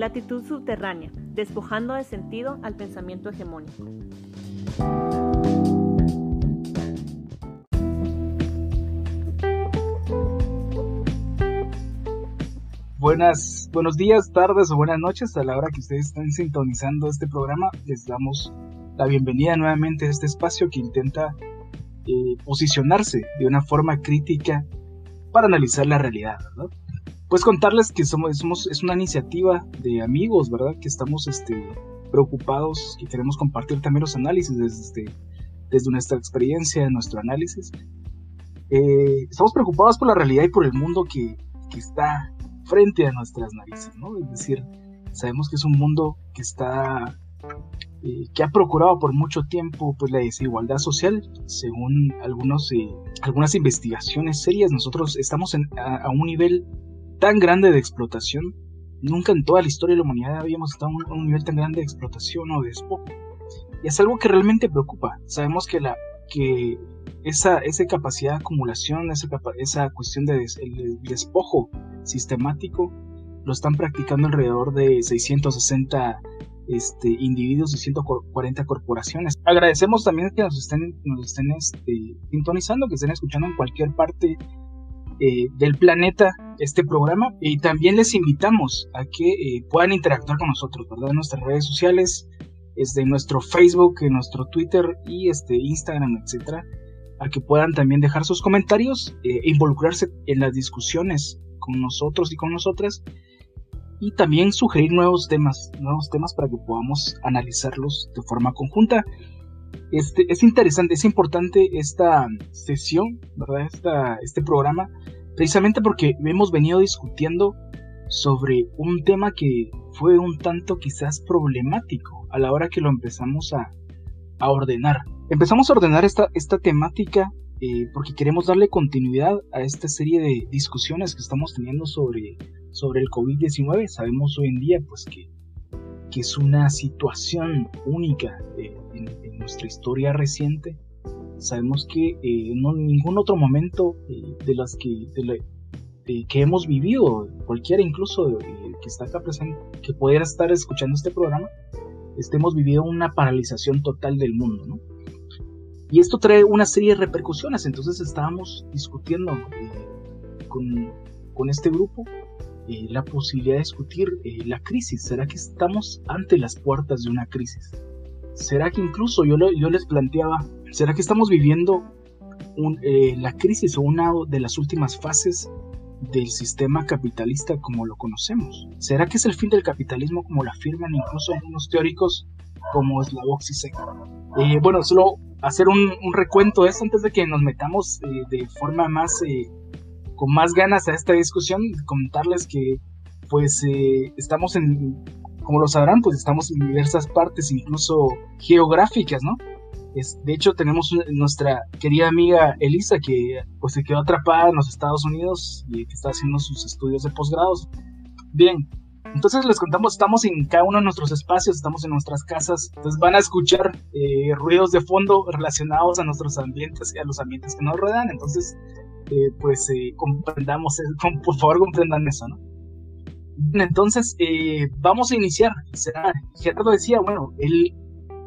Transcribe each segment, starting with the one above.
latitud subterránea, despojando de sentido al pensamiento hegemónico. Buenas, buenos días, tardes o buenas noches a la hora que ustedes están sintonizando este programa. Les damos la bienvenida nuevamente a este espacio que intenta eh, posicionarse de una forma crítica para analizar la realidad, ¿verdad? Pues contarles que somos, es una iniciativa de amigos, ¿verdad? Que estamos este, preocupados, que queremos compartir también los análisis desde, desde nuestra experiencia, nuestro análisis. Eh, estamos preocupados por la realidad y por el mundo que, está frente a nuestras narices, ¿no? Es decir, sabemos que es un mundo que está eh, que ha procurado por mucho tiempo pues la desigualdad social según algunos eh, algunas investigaciones serias nosotros estamos a, un nivel tan grande de explotación. Nunca en toda la historia de la humanidad habíamos estado a un, nivel tan grande de explotación o de despojo y es algo que realmente preocupa. Sabemos que la que esa, esa capacidad de acumulación, esa, esa cuestión de despojo sistemático, lo están practicando alrededor de 660 este, individuos y 140 corporaciones. Agradecemos también que nos estén, nos estén este, sintonizando, que estén escuchando en cualquier parte eh, del planeta este programa y también les invitamos a que eh, puedan interactuar con nosotros. En nuestras redes sociales, desde nuestro Facebook, en nuestro Twitter y este Instagram, etcétera, a que puedan también dejar sus comentarios e involucrarse en las discusiones con nosotros y con nosotras y también sugerir nuevos temas, nuevos temas para que podamos analizarlos de forma conjunta. Este, es interesante, es importante esta sesión, ¿verdad? Esta, este programa, precisamente porque hemos venido discutiendo sobre un tema que fue un tanto quizás problemático a la hora que lo empezamos a, a ordenar. Empezamos a ordenar esta, esta temática eh, porque queremos darle continuidad a esta serie de discusiones que estamos teniendo sobre sobre el COVID-19. Sabemos hoy en día pues que, que es una situación única eh, en, nuestra historia reciente. Sabemos que eh, en ningún otro momento eh, de las que, que hemos vivido, cualquiera incluso que está acá presente, que pudiera estar escuchando este programa, este, hemos vivido una paralización total del mundo, ¿no? Y esto trae una serie de repercusiones, entonces estábamos discutiendo con, con este grupo eh, la posibilidad de discutir eh, la crisis. ¿Será que estamos ante las puertas de una crisis? ¿Será que incluso yo, yo les planteaba, ¿será que estamos viviendo eh, la crisis o una de las últimas fases del sistema capitalista como lo conocemos? ¿Será que es el fin del capitalismo como lo afirman incluso algunos teóricos como Slavoj Zizek? bueno, solo hacer un, recuento de esto antes de que nos metamos de forma más con más ganas a esta discusión, comentarles que pues eh, estamos en, como lo sabrán, pues estamos en diversas partes, incluso geográficas, ¿no? Es, de hecho, tenemos nuestra querida amiga Elisa que pues se quedó atrapada en los Estados Unidos y que está haciendo sus estudios de posgrados. Bien, entonces les contamos, estamos en cada uno de nuestros espacios, estamos en nuestras casas, entonces van a escuchar eh, ruidos de fondo relacionados a nuestros ambientes y a los ambientes que nos rodean. Entonces, pues eh, comprendamos, por favor comprendan eso, ¿no? Entonces, eh, vamos a iniciar. Gerardo decía, bueno, él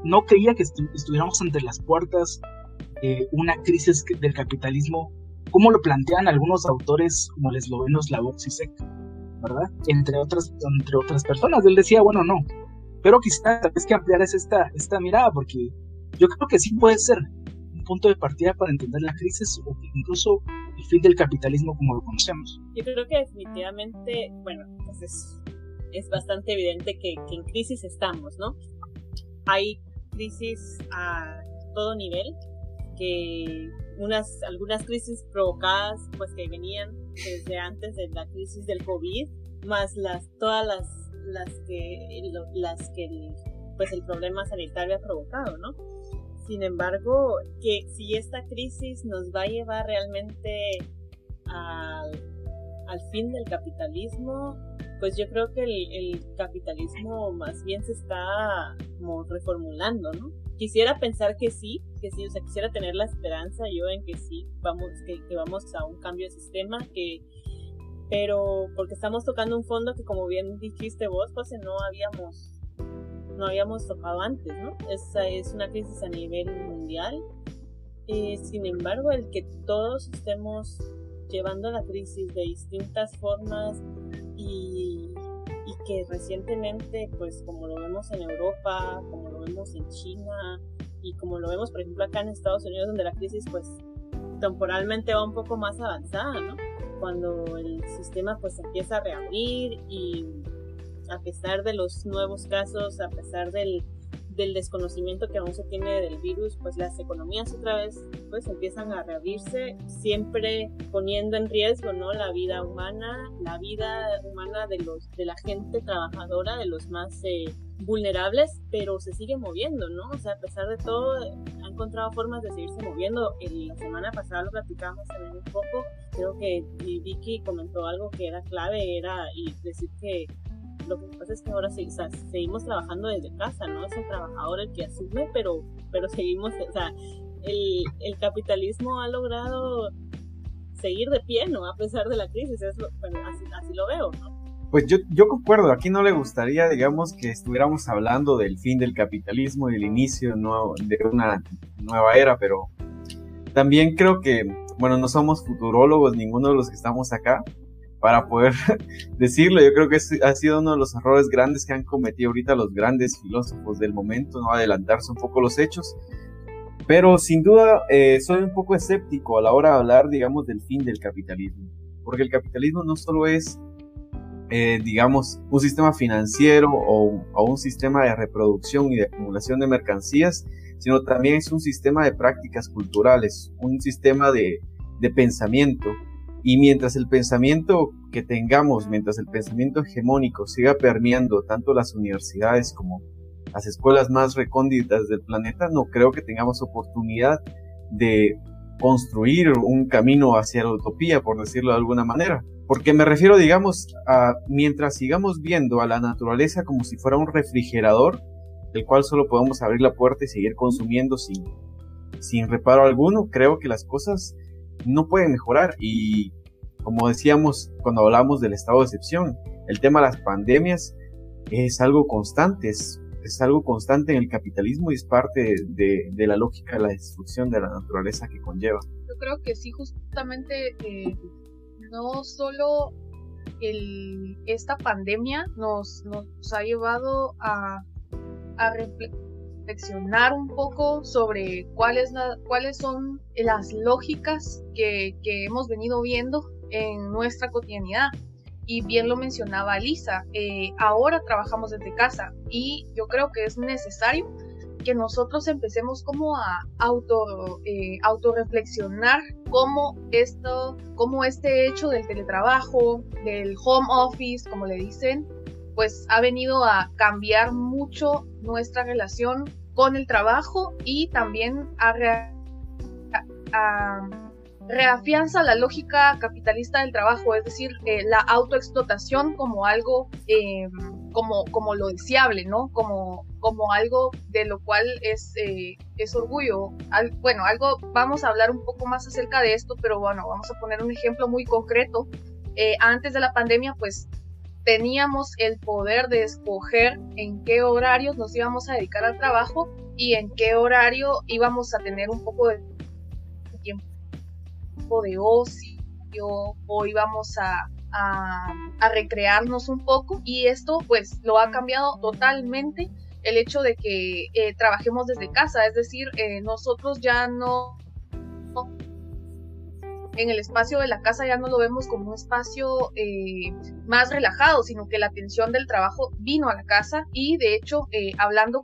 no creía que estuviéramos ante las puertas de una crisis del capitalismo, como lo plantean algunos autores como les lo ven los Sec, ¿verdad? Entre otras, entre otras personas. Él decía, bueno, no, pero quizás es que ampliar esta, esta mirada, porque yo creo que sí puede ser un punto de partida para entender la crisis o incluso el fin del capitalismo como lo conocemos. Yo creo que definitivamente, bueno, pues es, bastante evidente que, en crisis estamos, ¿no? Hay crisis a todo nivel, que unas, algunas crisis provocadas, pues que venían desde antes de la crisis del COVID, más las, todas las, las que, las que pues el problema sanitario ha provocado, ¿no? Sin embargo, que si esta crisis nos va a llevar realmente al, fin del capitalismo, pues yo creo que el, capitalismo más bien se está como reformulando, ¿no? Quisiera pensar que sí, que sí, o sea, quisiera tener la esperanza yo en que sí, vamos, que, vamos a un cambio de sistema, que, pero porque estamos tocando un fondo que como bien dijiste vos, pues no habíamos no habíamos tocado antes, ¿no? Esa es una crisis a nivel mundial. Eh, sin embargo, el que todos estemos llevando la crisis de distintas formas y, y que recientemente, pues como lo vemos en Europa, como lo vemos en China y como lo vemos, por ejemplo, acá en Estados Unidos, donde la crisis, pues temporalmente va un poco más avanzada, ¿no? Cuando el sistema pues empieza a reabrir y a pesar de los nuevos casos, a pesar del, desconocimiento que aún se tiene del virus, pues las economías otra vez pues empiezan a reabrirse, siempre poniendo en riesgo, ¿no? La vida humana, la vida humana de los, de la gente trabajadora, de los más eh, vulnerables, pero se sigue moviendo, ¿no? O sea, a pesar de todo, ha encontrado formas de seguirse moviendo. la semana pasada lo platicamos también un poco, creo que Vicky comentó algo que era clave, era decir que lo que pasa es que ahora seguimos trabajando desde casa, ¿no? Es el trabajador el que asume, pero, pero seguimos, o sea, el, el capitalismo ha logrado seguir de pie, ¿no? A pesar de la crisis, es bueno, así, así lo veo, ¿no? Pues yo, yo concuerdo, aquí no le gustaría, digamos, que estuviéramos hablando del fin del capitalismo y el inicio de una nueva era, pero también creo que, bueno, no somos futurólogos, ninguno de los que estamos acá, para poder decirlo. Yo creo que ha sido uno de los errores grandes que han cometido ahorita los grandes filósofos del momento, no adelantarse un poco los hechos. Pero sin duda eh, soy un poco escéptico a la hora de hablar, digamos, del fin del capitalismo. Porque el capitalismo no solo es eh, digamos, un sistema financiero o, un sistema de reproducción y de acumulación de mercancías, sino también es un sistema de prácticas culturales, un sistema de, de pensamiento. Y mientras el pensamiento que tengamos, mientras el pensamiento hegemónico siga permeando tanto las universidades como las escuelas más recónditas del planeta, no creo que tengamos oportunidad de construir un camino hacia la utopía, por decirlo de alguna manera. Porque me refiero, digamos, a mientras sigamos viendo a la naturaleza como si fuera un refrigerador, del cual solo podemos abrir la puerta y seguir consumiendo sin, sin reparo alguno, creo que las cosas no pueden mejorar. Y como decíamos cuando hablamos del estado de excepción, el tema de las pandemias es algo constante, es, algo constante en el capitalismo y es parte de, de, la lógica de la destrucción de la naturaleza que conlleva. Yo creo que sí, justamente eh, no solo el, esta pandemia nos, nos ha llevado a, un poco sobre cuáles, cuáles son las lógicas que, hemos venido viendo en nuestra cotidianidad. Y bien lo mencionaba Lisa, eh, ahora trabajamos desde casa y yo creo que es necesario que nosotros empecemos como a auto, eh, autorreflexionar cómo esto, cómo este hecho del teletrabajo, del home office, como le dicen, pues ha venido a cambiar mucho nuestra relación con el trabajo y también reafianza la lógica capitalista del trabajo, es decir, eh, la autoexplotación como algo, eh, como, lo deseable, ¿no? Como, algo de lo cual es, eh, es orgullo. bueno, algo, vamos a hablar un poco más acerca de esto, pero bueno, vamos a poner un ejemplo muy concreto. antes de la pandemia, pues teníamos el poder de escoger en qué horarios nos íbamos a dedicar al trabajo y en qué horario íbamos a tener un poco de tiempo de ocio o íbamos a, recrearnos un poco. Y esto pues lo ha cambiado totalmente el hecho de que eh, trabajemos desde casa, es decir, eh, nosotros ya no en el espacio de la casa ya no lo vemos como un espacio eh, más relajado, sino que la atención del trabajo vino a la casa y de hecho, eh, hablando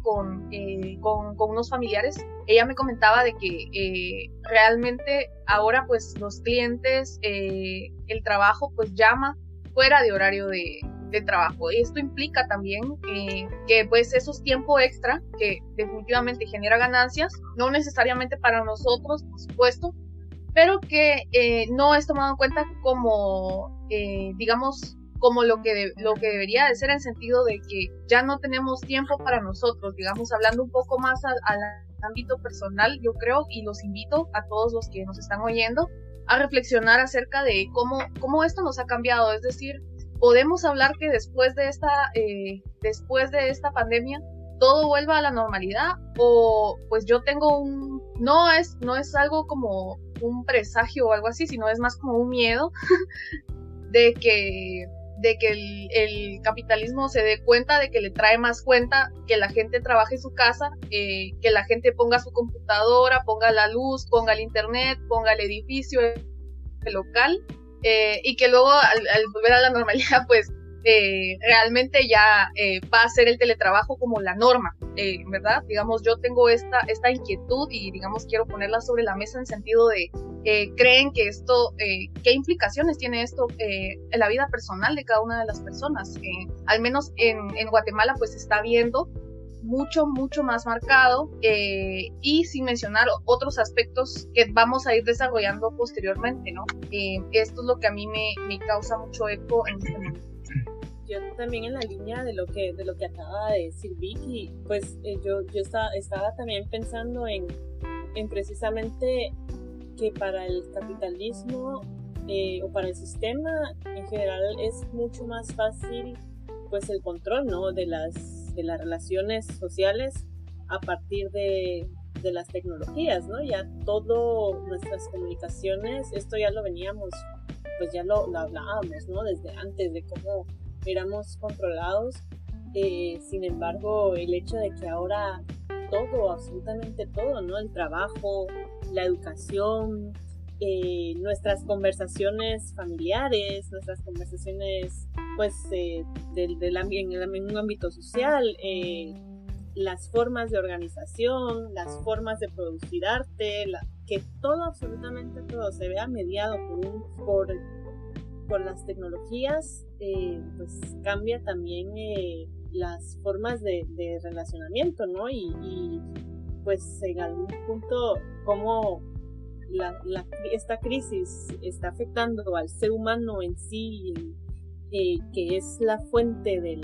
eh, con, con, unos familiares, ella me comentaba de que realmente ahora pues los clientes, el trabajo pues llama fuera de horario de, de trabajo. Esto implica también que pues esos tiempo extra que definitivamente genera ganancias, no necesariamente para nosotros, por supuesto, pero que eh, no es tomado en cuenta como, eh, digamos, como lo que, lo que debería de ser en sentido de que ya no tenemos tiempo para nosotros, digamos, hablando un poco más al, ámbito personal, yo creo, y los invito a todos los que nos están oyendo a reflexionar acerca de cómo, cómo esto nos ha cambiado. Es decir, podemos hablar que después de esta, eh, después de esta pandemia todo vuelva a la normalidad o pues yo tengo un no es no es algo como un presagio o algo así sino es más como un miedo de que de que el, capitalismo se dé cuenta de que le trae más cuenta que la gente trabaje en su casa, eh, que la gente ponga su computadora, ponga la luz, ponga el internet, ponga el edificio, el local, eh, y que luego al, volver a la normalidad, pues eh, realmente ya eh, va a ser el teletrabajo como la norma, eh, ¿verdad? Digamos, yo tengo esta, esta inquietud y, digamos, quiero ponerla sobre la mesa en sentido de, ¿creen que esto, qué implicaciones tiene esto en la vida personal de cada una de las personas? al menos en, en, Guatemala, pues se está viendo mucho, mucho más marcado y sin mencionar otros aspectos que vamos a ir desarrollando posteriormente, ¿no? esto es lo que a mí me, me causa mucho eco en este momento yo también en la línea de lo que, de lo que acaba de decir Vicky, pues eh, yo, yo estaba, estaba también pensando en, en precisamente que para el capitalismo eh, o para el sistema en general es mucho más fácil pues el control ¿no? de, las, de las relaciones sociales a partir de, de las tecnologías, ¿no? Ya todo nuestras comunicaciones, esto ya lo veníamos, pues ya lo, lo hablábamos, ¿no? Desde antes de cómo éramos controlados. Eh, sin embargo, el hecho de que ahora todo, absolutamente todo, ¿no? El trabajo, la educación, eh, nuestras conversaciones familiares, nuestras conversaciones, pues, eh, del, del en un ámbito social, las formas de organización, las formas de producir arte, que todo, absolutamente todo, se vea mediado por, un, por por las tecnologías, eh, pues cambia también eh, las formas de, relacionamiento, ¿no? Y, pues en algún punto, cómo esta crisis está afectando al ser humano en sí, eh, que es la fuente del,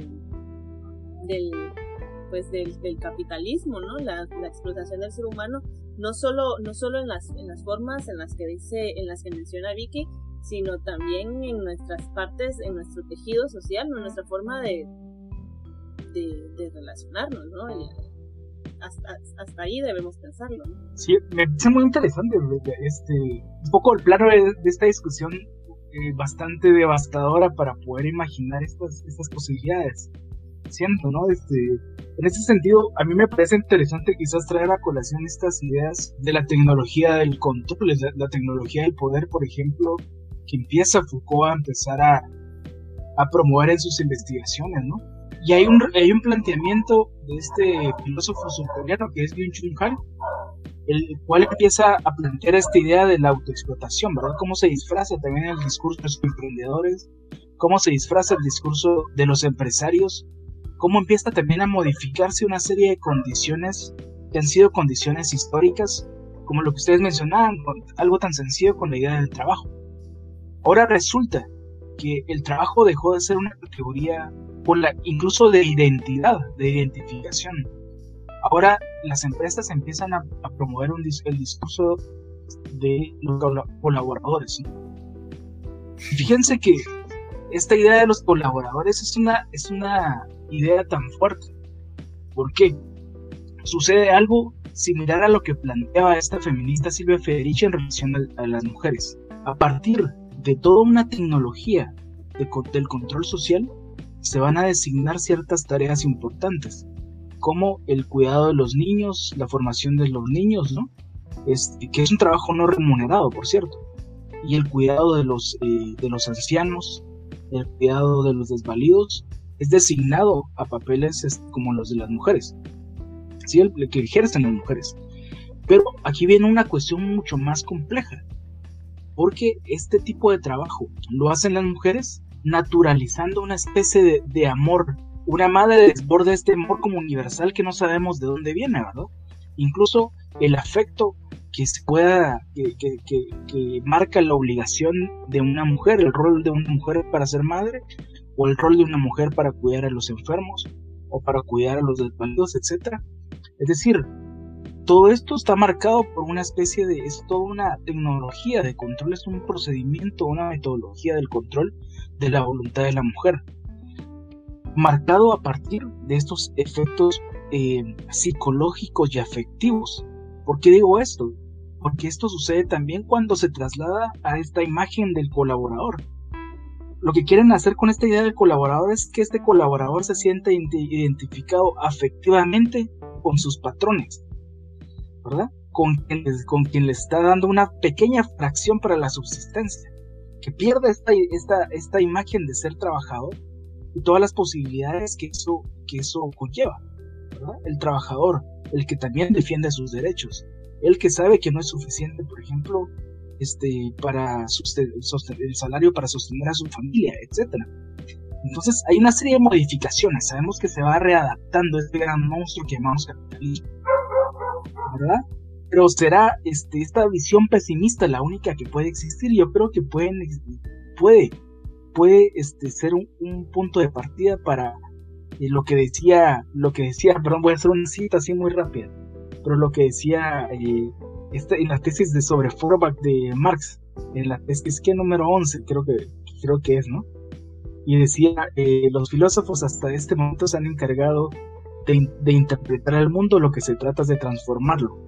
del pues del, capitalismo, ¿no? La, explotación del ser humano, no solo, no solo en las, en las formas en las que dice, en las que menciona Vicky, sino también en nuestras partes, en nuestro tejido social, en nuestra forma de, de, relacionarnos, ¿no? hasta, ahí debemos pensarlo. Sí, me parece muy interesante este, un poco el plano de, esta discusión eh, bastante devastadora para poder imaginar estas, estas posibilidades. Siento, ¿no? Este, en ese sentido, a mí me parece interesante quizás traer a colación estas ideas de la tecnología del control, la tecnología del poder, por ejemplo, que empieza Foucault a empezar a, promover en sus investigaciones, ¿no? Y hay un, hay un planteamiento de este filósofo surcoreano que es Byung-Chul Han, el cual empieza a plantear esta idea de la autoexplotación, ¿verdad? Cómo se disfraza también el discurso de los emprendedores, cómo se disfraza el discurso de los empresarios, cómo empieza también a modificarse una serie de condiciones que han sido condiciones históricas, como lo que ustedes mencionaban, algo tan sencillo con la idea del trabajo. Ahora resulta que el trabajo dejó de ser una categoría por la, incluso de identidad, de identificación. Ahora las empresas empiezan a, promover un, el discurso de los colaboradores. Fíjense que esta idea de los colaboradores es una, es una idea tan fuerte. ¿Por qué? Sucede algo similar a lo que planteaba esta feminista Silvia Federici en relación a, a las mujeres. A partir de toda una tecnología del control social, se van a designar ciertas tareas importantes, como el cuidado de los niños, la formación de los niños, ¿no? que es un trabajo no remunerado, por cierto, y el cuidado de los, eh, de los ancianos, el cuidado de los desvalidos, es designado a papeles como los de las mujeres, ¿sí? el que ejercen las mujeres. Pero aquí viene una cuestión mucho más compleja, porque este tipo de trabajo lo hacen las mujeres naturalizando una especie de, amor. Una madre desborda este amor como universal que no sabemos de dónde viene, ¿verdad? Incluso el afecto que se pueda, que, que, marca la obligación de una mujer, el rol de una mujer para ser madre, o el rol de una mujer para cuidar a los enfermos, o para cuidar a los desvalidos, etc. Es decir, todo esto está marcado por una especie de, es toda una tecnología de control, es un procedimiento, una metodología del control de la voluntad de la mujer, marcado a partir de estos efectos eh, psicológicos y afectivos. ¿Por qué digo esto? Porque esto sucede también cuando se traslada a esta imagen del colaborador. Lo que quieren hacer con esta idea del colaborador es que este colaborador se sienta identificado afectivamente con sus patrones, ¿verdad? Con quien, con quien le está dando una pequeña fracción para la subsistencia, que pierda esta, esta, esta imagen de ser trabajador y todas las posibilidades que eso, que eso conlleva. El trabajador, el que también defiende sus derechos, el que sabe que no es suficiente, por ejemplo, este, para el salario para sostener a su familia, etcétera. Entonces hay una serie de modificaciones. Sabemos que se va readaptando este gran monstruo que llamamos capitalismo, ¿verdad? Pero será este, esta visión pesimista la única que puede existir. Yo creo que pueden, puede, puede este, ser un, punto de partida para eh, lo que decía, lo que decía, perdón, voy a hacer una cita así muy rápida, pero lo que decía eh, en la tesis de sobre Forbach de Marx, en la tesis que número 11 creo que, creo que es, ¿no? Y decía, eh, los filósofos hasta este momento se han encargado de, interpretar al mundo, lo que se trata es de transformarlo.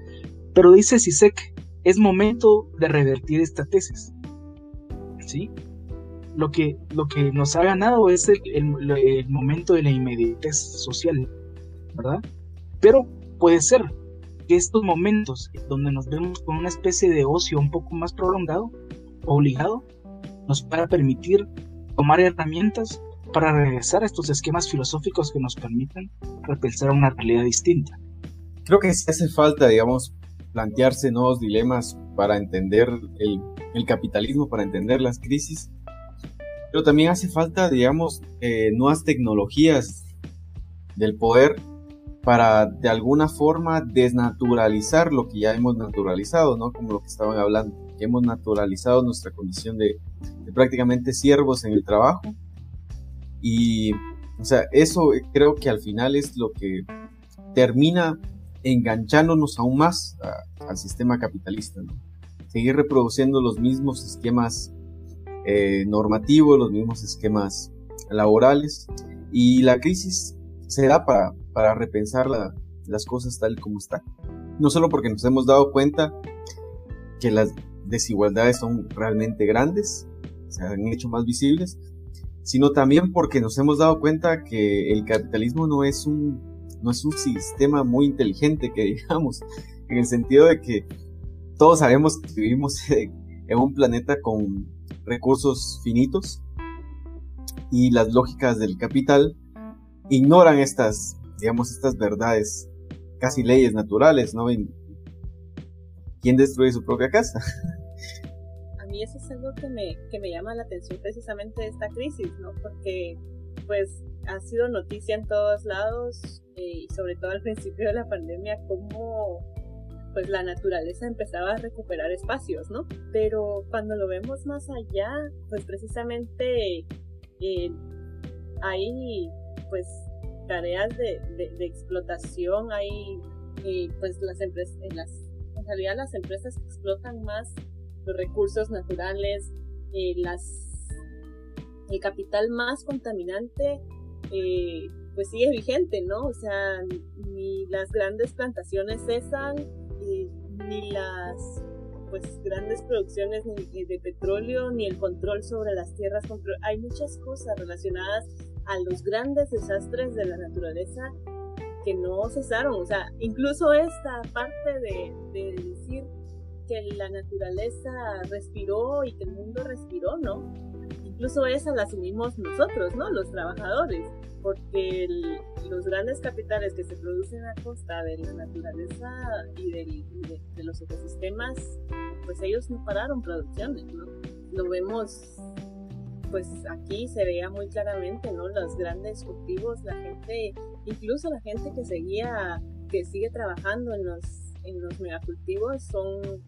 Pero dice Sisek, es momento de revertir esta tesis. ¿Sí? Lo que, lo que nos ha ganado es el, el, el momento de la inmediatez social, ¿verdad? Pero puede ser, que estos momentos donde nos vemos con una especie de ocio un poco más prolongado, obligado, nos para permitir tomar herramientas para regresar a estos esquemas filosóficos que nos permiten repensar una realidad distinta. Creo que sí hace falta, digamos, plantearse nuevos dilemas para entender el, el capitalismo, para entender las crisis, pero también hace falta, digamos, eh, nuevas tecnologías del poder para de alguna forma desnaturalizar lo que ya hemos naturalizado, ¿no? Como lo que estaban hablando, que hemos naturalizado nuestra condición de, prácticamente siervos en el trabajo. Y, o sea, eso creo que al final es lo que termina enganchándonos aún más al sistema capitalista. Seguir reproduciendo los mismos esquemas eh, normativos, los mismos esquemas laborales. Y la crisis se da para, para repensar las cosas tal como están. No solo porque nos hemos dado cuenta que las desigualdades son realmente grandes, se han hecho más visibles, sino también porque nos hemos dado cuenta que el capitalismo no es un, no es un sistema muy inteligente, que digamos, en el sentido de que todos sabemos que vivimos en un planeta con recursos finitos y las lógicas del capital ignoran estas, digamos, estas verdades, casi leyes naturales, ¿no? ¿Quién destruye su propia casa? Mí eso es algo que me, que me llama la atención precisamente de esta crisis, ¿no? Porque, pues, ha sido noticia en todos lados, eh, y sobre todo al principio de la pandemia, cómo pues la naturaleza empezaba a recuperar espacios, ¿no? Pero cuando lo vemos más allá, pues precisamente eh, hay pues tareas de, de, explotación, hay pues las empresas, las, en realidad las empresas explotan más los recursos naturales, eh, las, el capital más contaminante eh, pues sigue vigente, ¿no? O sea, ni las grandes plantaciones cesan, ni las pues grandes producciones de petróleo, ni el control sobre las tierras. Hay muchas cosas relacionadas a los grandes desastres de la naturaleza que no cesaron. O sea, incluso esta parte de, decir que la naturaleza respiró y que el mundo respiró, ¿no? Incluso esa la asumimos nosotros, ¿no? Los trabajadores, porque los grandes capitales que se producen a costa de la naturaleza y, de, los ecosistemas, pues ellos no pararon producciones, ¿no? Lo vemos pues aquí se veía muy claramente, ¿no? Los grandes cultivos, la gente, incluso la gente que seguía, que sigue trabajando en los, en los megacultivos son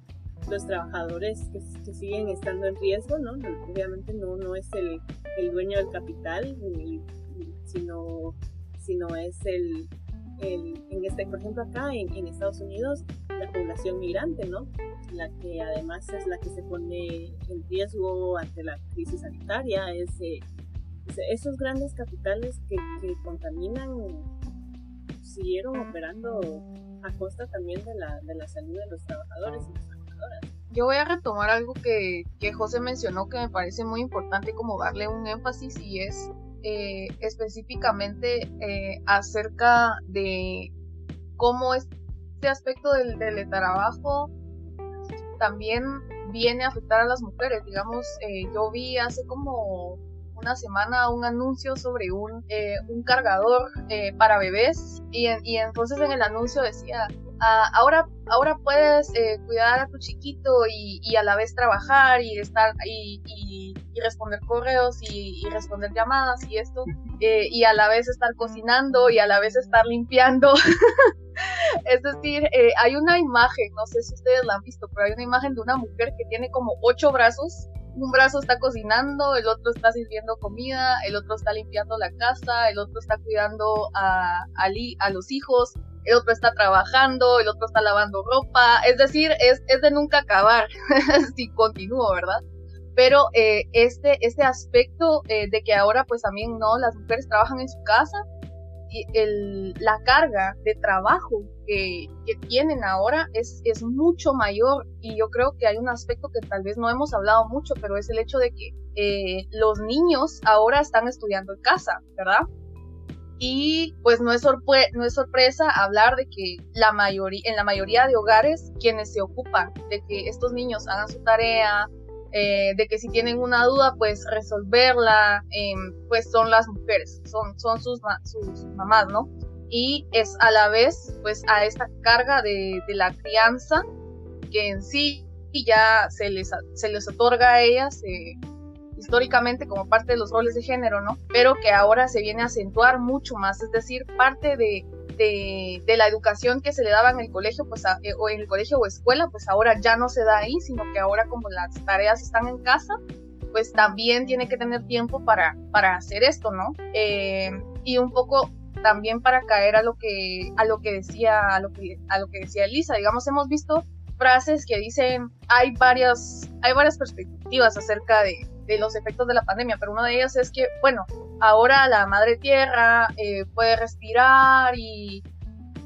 los trabajadores que, siguen estando en riesgo, ¿no? Obviamente no, no es el, el dueño del capital, sino, sino es el, en este, por ejemplo, acá en, Estados Unidos, la población migrante, ¿no? La que además es la que se pone en riesgo ante la crisis sanitaria, es, eh, esos grandes capitales que, que contaminan siguieron operando a costa también de la, de la salud de los trabajadores Yo voy a retomar algo que, que José mencionó que me parece muy importante como darle un énfasis y es eh, específicamente eh, acerca de cómo este aspecto del teletrabajo también viene a afectar a las mujeres. Digamos, eh, yo vi hace como una semana un anuncio sobre un, un cargador para bebés y, y, entonces en el anuncio decía, ah, ahora, ahora puedes cuidar a tu chiquito y, y, a la vez trabajar y estar y, y y responder correos y, responder llamadas y esto, eh, y a la vez estar cocinando y a la vez estar limpiando. es decir, eh, hay una imagen, no sé si ustedes la han visto, pero hay una imagen de una mujer que tiene como ocho brazos. Un brazo está cocinando, el otro está sirviendo comida, el otro está limpiando la casa, el otro está cuidando a, los hijos, el otro está trabajando, el otro está lavando ropa, es decir, es, de nunca acabar si continúo, ¿verdad? pero eh, este, este aspecto eh, de que ahora pues también no las mujeres trabajan en su casa la carga de trabajo que, tienen ahora es, mucho mayor. Y yo creo que hay un aspecto que tal vez no hemos hablado mucho pero es el hecho de que eh, los niños ahora están estudiando en casa verdad y pues no es, sorpresa hablar de que en la mayoría de hogares quienes se ocupan de que estos niños hagan su tarea, eh, de que si tienen una duda, pues resolverla, em, pues son las mujeres, son, son sus, sus mamás, ¿no? Y es a la vez, pues a esta carga de, de la crianza que en sí ya se les, se les otorga a ellas eh, históricamente como parte de los roles de género, ¿no? Pero que ahora se viene a acentuar mucho más, es decir, parte de de, la educación que se le daba en el colegio, pues eh, o en el colegio o escuela, pues ahora ya no se da ahí, sino que ahora como las tareas están en casa, pues también tiene que tener tiempo para, para hacer esto, ¿no? Eh, y un poco también para caer a lo que a lo que decía a lo que a lo que decía Elisa, digamos hemos visto frases que dicen hay varias hay varias perspectivas acerca de, de los efectos de la pandemia, pero una de ellas es que, bueno, ahora la madre tierra eh, puede respirar y,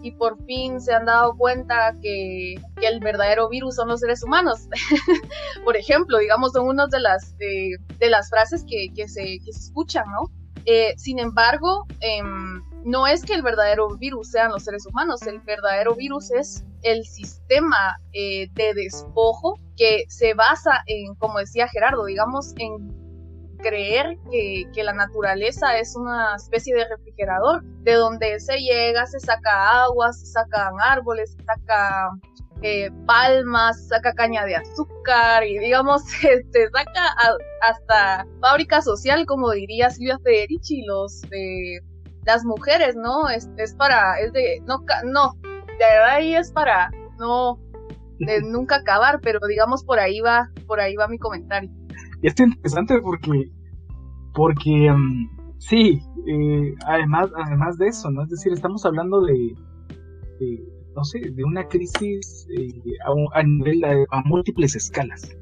y, por fin se han dado cuenta que, que el verdadero virus son los seres humanos. por ejemplo, digamos, son una de las, de las frases que, que, se, que se escuchan, ¿no? Eh, sin embargo, em, no es que el verdadero virus sean los seres humanos, el verdadero virus es el sistema eh, de despojo que se basa en, como decía Gerardo, digamos, en creer que, que, la naturaleza es una especie de refrigerador, de donde se llega, se saca agua, se sacan árboles, se saca eh, palmas, saca caña de azúcar y digamos, se saca hasta fábrica social, como diría Silvia Federici, los de las mujeres, ¿no? Es, es para, es de, no, no, de verdad ahí es para no, de nunca acabar, pero digamos por ahí va, por ahí va mi comentario. Y es interesante porque, porque, mm, sí, eh, además, además de eso, ¿no? Es decir, estamos hablando de, no sé, de una crisis eh, a, múltiples escalas.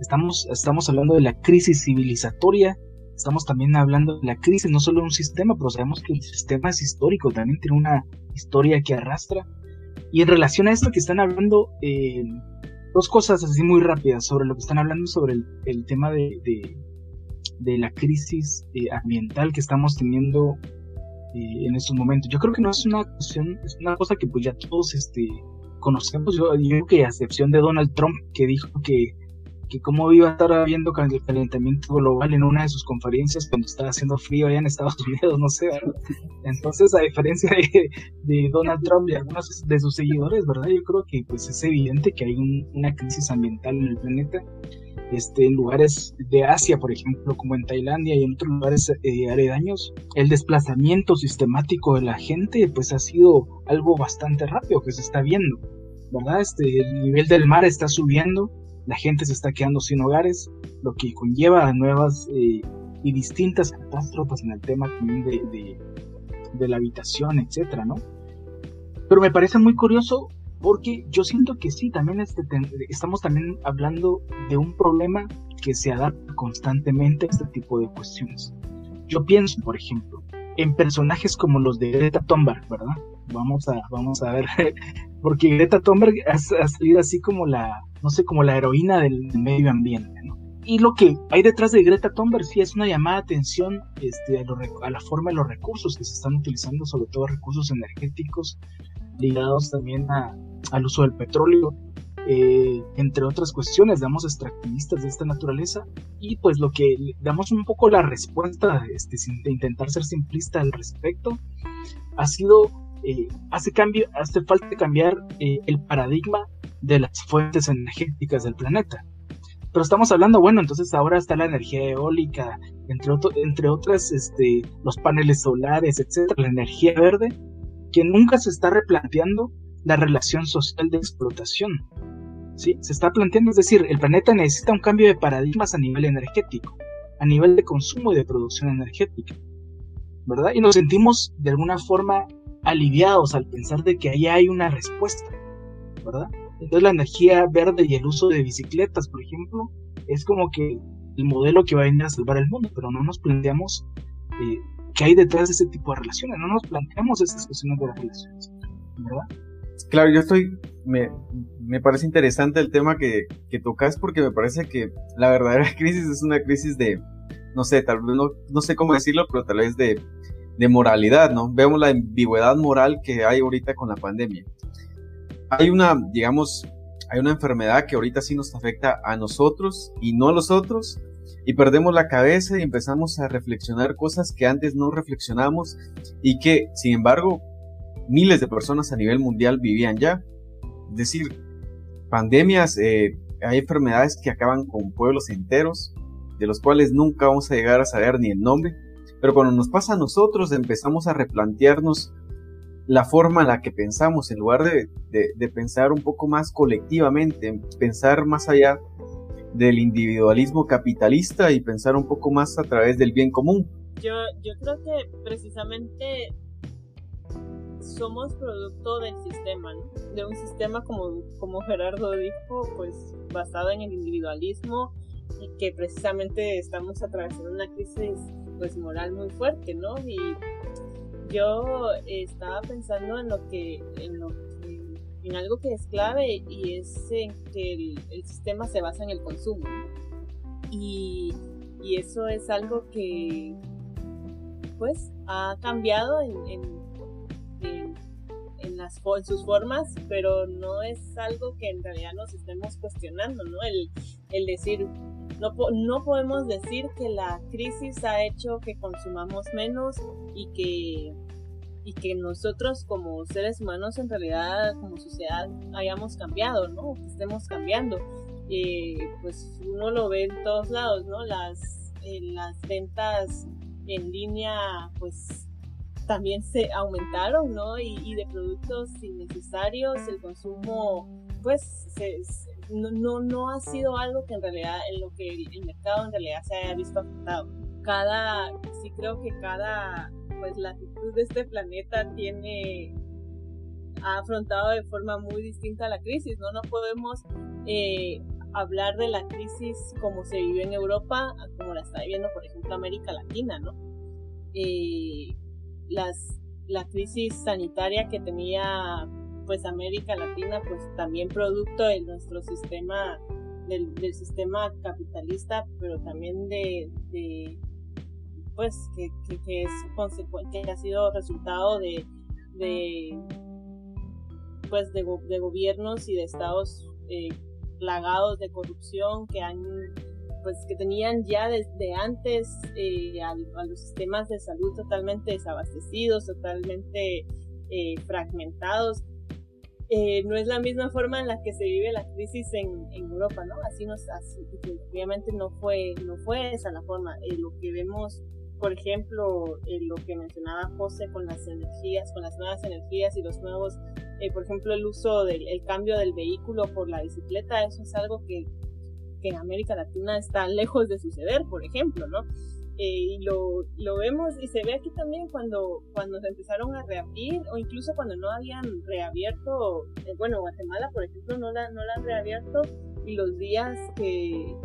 Estamos, estamos hablando de la crisis civilizatoria, estamos también hablando de la crisis, no solo de un sistema, pero sabemos que el sistema es histórico, también tiene una historia que arrastra. Y en relación a esto que están hablando, eh, dos cosas así muy rápidas sobre lo que están hablando sobre el, tema de, de, la crisis eh, ambiental que estamos teniendo eh, en estos momentos. Yo creo que no es una cuestión, es una cosa que pues ya todos este, conocemos. Yo, yo creo que a excepción de Donald Trump, que dijo que que cómo iba a estar habiendo el calentamiento global en una de sus conferencias cuando estaba haciendo frío allá en Estados Unidos, no sé, ¿verdad? Entonces, a diferencia de, Donald Trump y algunos de sus seguidores, ¿verdad? Yo creo que pues es evidente que hay una crisis ambiental en el planeta. Este, en lugares de Asia, por ejemplo, como en Tailandia y en otros lugares eh, aledaños, el desplazamiento sistemático de la gente, pues ha sido algo bastante rápido que se está viendo, ¿verdad? Este, el nivel del mar está subiendo, la gente se está quedando sin hogares, lo que conlleva a nuevas eh, y distintas catástrofes en el tema también de, de, la habitación, etcétera, ¿no? Pero me parece muy curioso porque yo siento que sí, también este, estamos también hablando de un problema que se adapta constantemente a este tipo de cuestiones. Yo pienso, por ejemplo, en personajes como los de Greta Thunberg, ¿verdad? Vamos a, vamos a ver, porque Greta Thunberg ha, salido así como la, no sé, como la heroína del medio ambiente. Y lo que hay detrás de Greta Thunberg sí es una llamada de atención este, a, la forma de los recursos que se están utilizando, sobre todo recursos energéticos ligados también al uso del petróleo, eh, entre otras cuestiones, damos extractivistas de esta naturaleza y pues lo que damos un poco la respuesta, este, sin intentar ser simplista al respecto, ha sido, eh, hace, cambio, hace falta cambiar eh, el paradigma de las fuentes energéticas del planeta. Pero estamos hablando, bueno, entonces ahora está la energía eólica, entre, entre otras, este, los paneles solares, etcétera, la energía verde, que nunca se está replanteando la relación social de explotación. ¿sí? Se está planteando, es decir, el planeta necesita un cambio de paradigmas a nivel energético, a nivel de consumo y de producción energética, ¿verdad? Y nos sentimos de alguna forma aliviados al pensar de que ahí hay una respuesta, ¿verdad? Entonces la energía verde y el uso de bicicletas, por ejemplo, es como que el modelo que va a venir a salvar el mundo, pero no nos planteamos eh, qué hay detrás de ese tipo de relaciones, no nos planteamos esas cuestiones de las relaciones, ¿verdad? Claro, yo estoy, me, me parece interesante el tema que, que tocas porque me parece que la verdadera crisis es una crisis de, no sé, tal vez no, no sé cómo decirlo, pero tal vez de, de moralidad, ¿no? Vemos la ambigüedad moral que hay ahorita con la pandemia. Hay una, digamos, hay una enfermedad que ahorita sí nos afecta a nosotros y no a los otros, y perdemos la cabeza y empezamos a reflexionar cosas que antes no reflexionamos y que, sin embargo, miles de personas a nivel mundial vivían ya. Es decir, pandemias, eh, hay enfermedades que acaban con pueblos enteros, de los cuales nunca vamos a llegar a saber ni el nombre, pero cuando nos pasa a nosotros empezamos a replantearnos la forma en la que pensamos, en lugar de, de, pensar un poco más colectivamente, pensar más allá del individualismo capitalista y pensar un poco más a través del bien común. Yo, yo creo que precisamente somos producto del sistema. De un sistema como, como Gerardo dijo, pues basado en el individualismo y que precisamente estamos atravesando una crisis pues moral muy fuerte, ¿no? Yo estaba pensando en lo que, en lo en algo que es clave y es en que el, sistema se basa en el consumo. Y, y, eso es algo que pues ha cambiado en en, en sus formas, pero no es algo que en realidad nos estemos cuestionando, ¿no? El, el decir, no, no podemos decir que la crisis ha hecho que consumamos menos y que, y que nosotros como seres humanos en realidad como sociedad hayamos cambiado, ¿no? Que estemos cambiando. Eh, pues uno lo ve en todos lados, ¿no? Las, las ventas en línea pues también se aumentaron, ¿no? Y, de productos innecesarios, el consumo, pues, no, no ha sido algo que en realidad, en lo que el, mercado en realidad se haya visto afectado. Cada, sí creo que cada, pues, latitud de este planeta tiene, ha afrontado de forma muy distinta la crisis, ¿no? No podemos eh, hablar de la crisis como se vivió en Europa, como la está viviendo, por ejemplo, América Latina, ¿no? Eh, las, la crisis sanitaria que tenía pues América Latina, pues también producto de nuestro sistema, del, sistema capitalista, pero también de, pues que, que, consecuente, que ha sido resultado de, de pues de, gobiernos y de estados eh, plagados de corrupción que han pues que tenían ya desde antes eh, a, los sistemas de salud totalmente desabastecidos, totalmente eh, fragmentados. Eh, no es la misma forma en la que se vive la crisis en, Europa, ¿no? Así nos, así, obviamente no fue, no fue esa la forma. lo que vemos, por ejemplo, lo que mencionaba José con las energías, con las nuevas energías y los nuevos, por ejemplo, el uso del el cambio del vehículo por la bicicleta, eso es algo que en América Latina está lejos de suceder, por ejemplo, ¿no? Eh, y lo, lo, vemos y se ve aquí también cuando, cuando se empezaron a reabrir o incluso cuando no habían reabierto, eh, bueno, Guatemala por ejemplo no la, no la han reabierto y los días que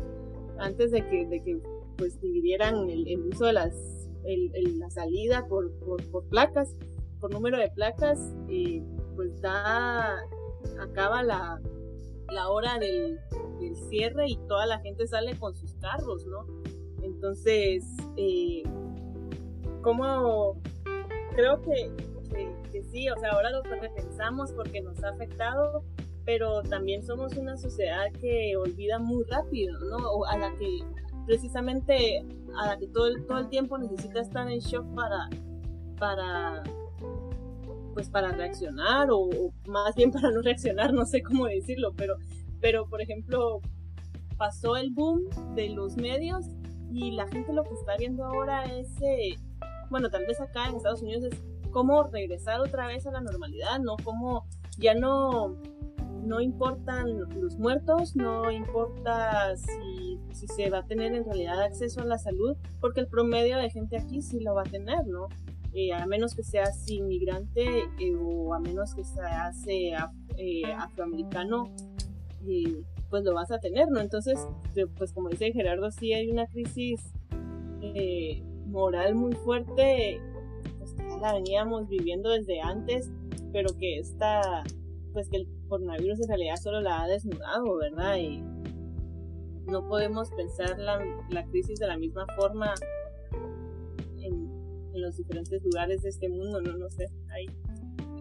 antes de que, de que pues dividieran el, uso de las, el, la salida por, por, placas, por número de placas, pues da, acaba la, la hora del cierre y toda la gente sale con sus carros, ¿no? Entonces, eh, como creo que, que, sí, o sea, ahora lo repensamos porque nos ha afectado, pero también somos una sociedad que olvida muy rápido, ¿no? O a la que precisamente a la que todo el, todo el tiempo necesita estar en shock para, para pues para reaccionar o, o, más bien para no reaccionar, no sé cómo decirlo, pero, pero por ejemplo pasó el boom de los medios y la gente lo que está viendo ahora es, eh, bueno, tal vez acá en Estados Unidos es cómo regresar otra vez a la normalidad, ¿no? Cómo ya no, no importan los muertos, no importa si, se va a tener en realidad acceso a la salud, porque el promedio de gente aquí sí lo va a tener, ¿no? Eh, a menos que seas inmigrante eh, o a menos que seas eh, afroamericano, pues lo vas a tener, ¿no? Entonces, pues como dice Gerardo, sí hay una crisis eh, moral muy fuerte, pues la veníamos viviendo desde antes, pero que esta, pues que el coronavirus en realidad solo la ha desnudado, ¿verdad? Y no podemos pensar la, la crisis de la misma forma en, los diferentes lugares de este mundo, no, no sé, hay,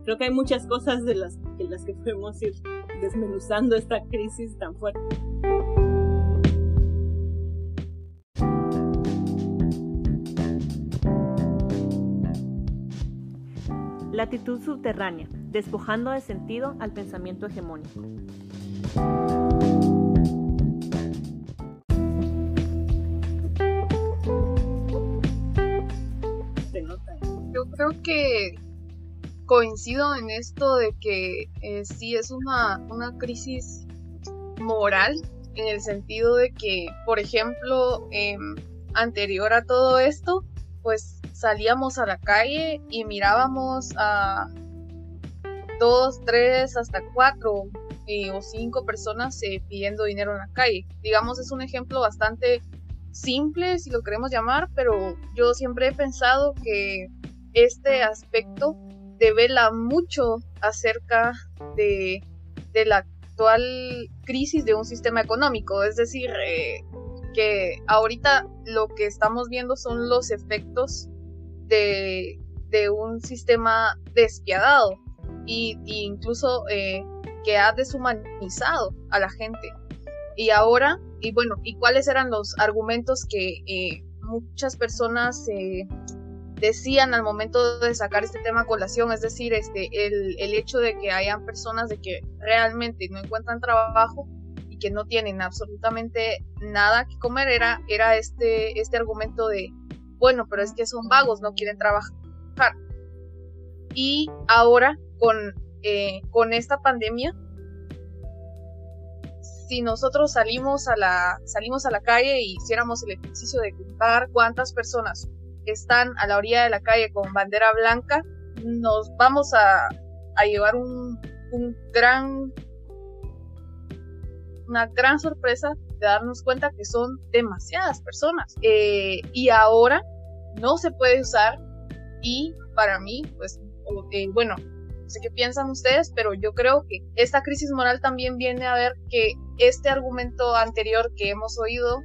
creo que hay muchas cosas de las, de las que podemos ir desmenuzando esta crisis tan fuerte. Latitud subterránea, despojando de sentido al pensamiento hegemónico. Yo creo que coincido en esto de que eh, sí es una, una crisis moral en el sentido de que, por ejemplo, em, anterior a todo esto, pues salíamos a la calle y mirábamos a dos, tres, hasta cuatro eh, o cinco personas eh, pidiendo dinero en la calle. Digamos, es un ejemplo bastante simple, si lo queremos llamar, pero yo siempre he pensado que este aspecto devela mucho acerca de, la actual crisis de un sistema económico. Es decir, eh, que ahorita lo que estamos viendo son los efectos de, un sistema despiadado e incluso eh, que ha deshumanizado a la gente. Y ahora, y bueno, ¿y cuáles eran los argumentos que eh, muchas personas decían al momento de sacar este tema a colación, es decir, este, el, el hecho de que hayan personas de que realmente no encuentran trabajo y que no tienen absolutamente nada que comer, era, era este, este argumento de, bueno, pero es que son vagos, no quieren trabajar. Y ahora, con, eh, con esta pandemia, si nosotros salimos a la salimos a la calle y hiciéramos el ejercicio de contar cuántas personas están a la orilla de la calle con bandera blanca, nos vamos a, llevar un, gran una gran sorpresa de darnos cuenta que son demasiadas personas. Eh, y ahora no se puede usar y para mí pues bueno no sé qué piensan ustedes pero yo creo que esta crisis moral también viene a ver que este argumento anterior que hemos oído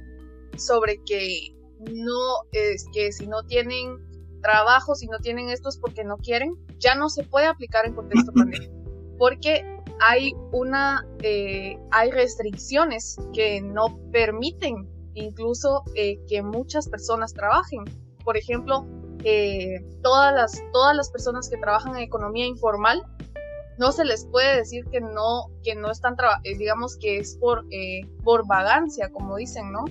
sobre que no es que si no tienen trabajo, si no tienen esto es porque no quieren, ya no se puede aplicar en contexto pandémico, porque hay una, eh, hay restricciones que no permiten incluso eh, que muchas personas trabajen. Por ejemplo, eh, todas, las, todas las personas que trabajan en economía informal, no se les puede decir que no, que no están, digamos que es por, por vagancia, como dicen, ¿no?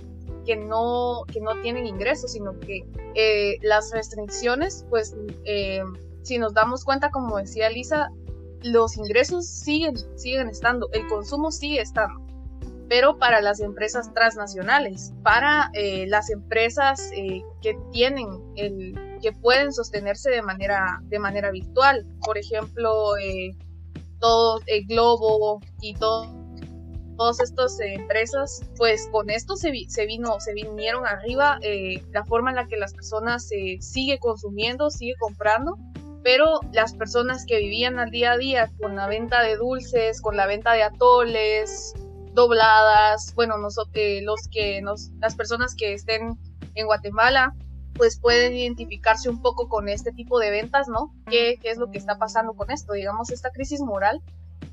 Que no, que no tienen ingresos, sino que eh, las restricciones, pues eh, si nos damos cuenta, como decía Lisa, los ingresos siguen, siguen estando, el consumo sigue estando. pero para las empresas transnacionales, para eh, las empresas que tienen el que pueden sostenerse de manera de manera virtual, por ejemplo, todo el Globo y todo todas estas empresas, pues con esto se, vino, se vinieron arriba la forma en la que las personas se sigue consumiendo, sigue comprando pero las personas que vivían al día a día con la venta de dulces, con la venta de atoles, dobladas, bueno, eh, los que nos, las personas que estén en Guatemala, pues pueden identificarse un poco con este tipo de ventas, ¿no? ¿Qué, ¿Qué, es lo que está pasando con esto? Digamos, esta crisis moral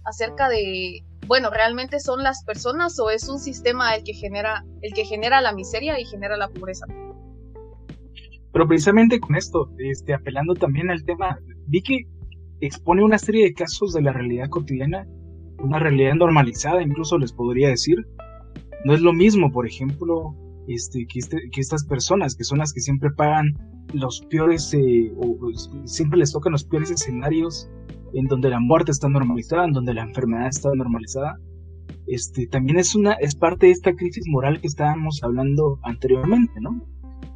acerca de, bueno, ¿realmente son las personas o es un sistema el que genera, el que genera la miseria y genera la pobreza? Pero precisamente con esto, este, apelando también al tema, vi que expone una serie de casos de la realidad cotidiana, una realidad normalizada, incluso les podría decir. No es lo mismo, por ejemplo, este, que, este, que estas personas, que son las que siempre pagan los peores, eh, o siempre les tocan los peores escenarios en donde la muerte está normalizada, en donde la enfermedad está normalizada, este, también es una, es parte de esta crisis moral que estábamos hablando anteriormente, ¿no?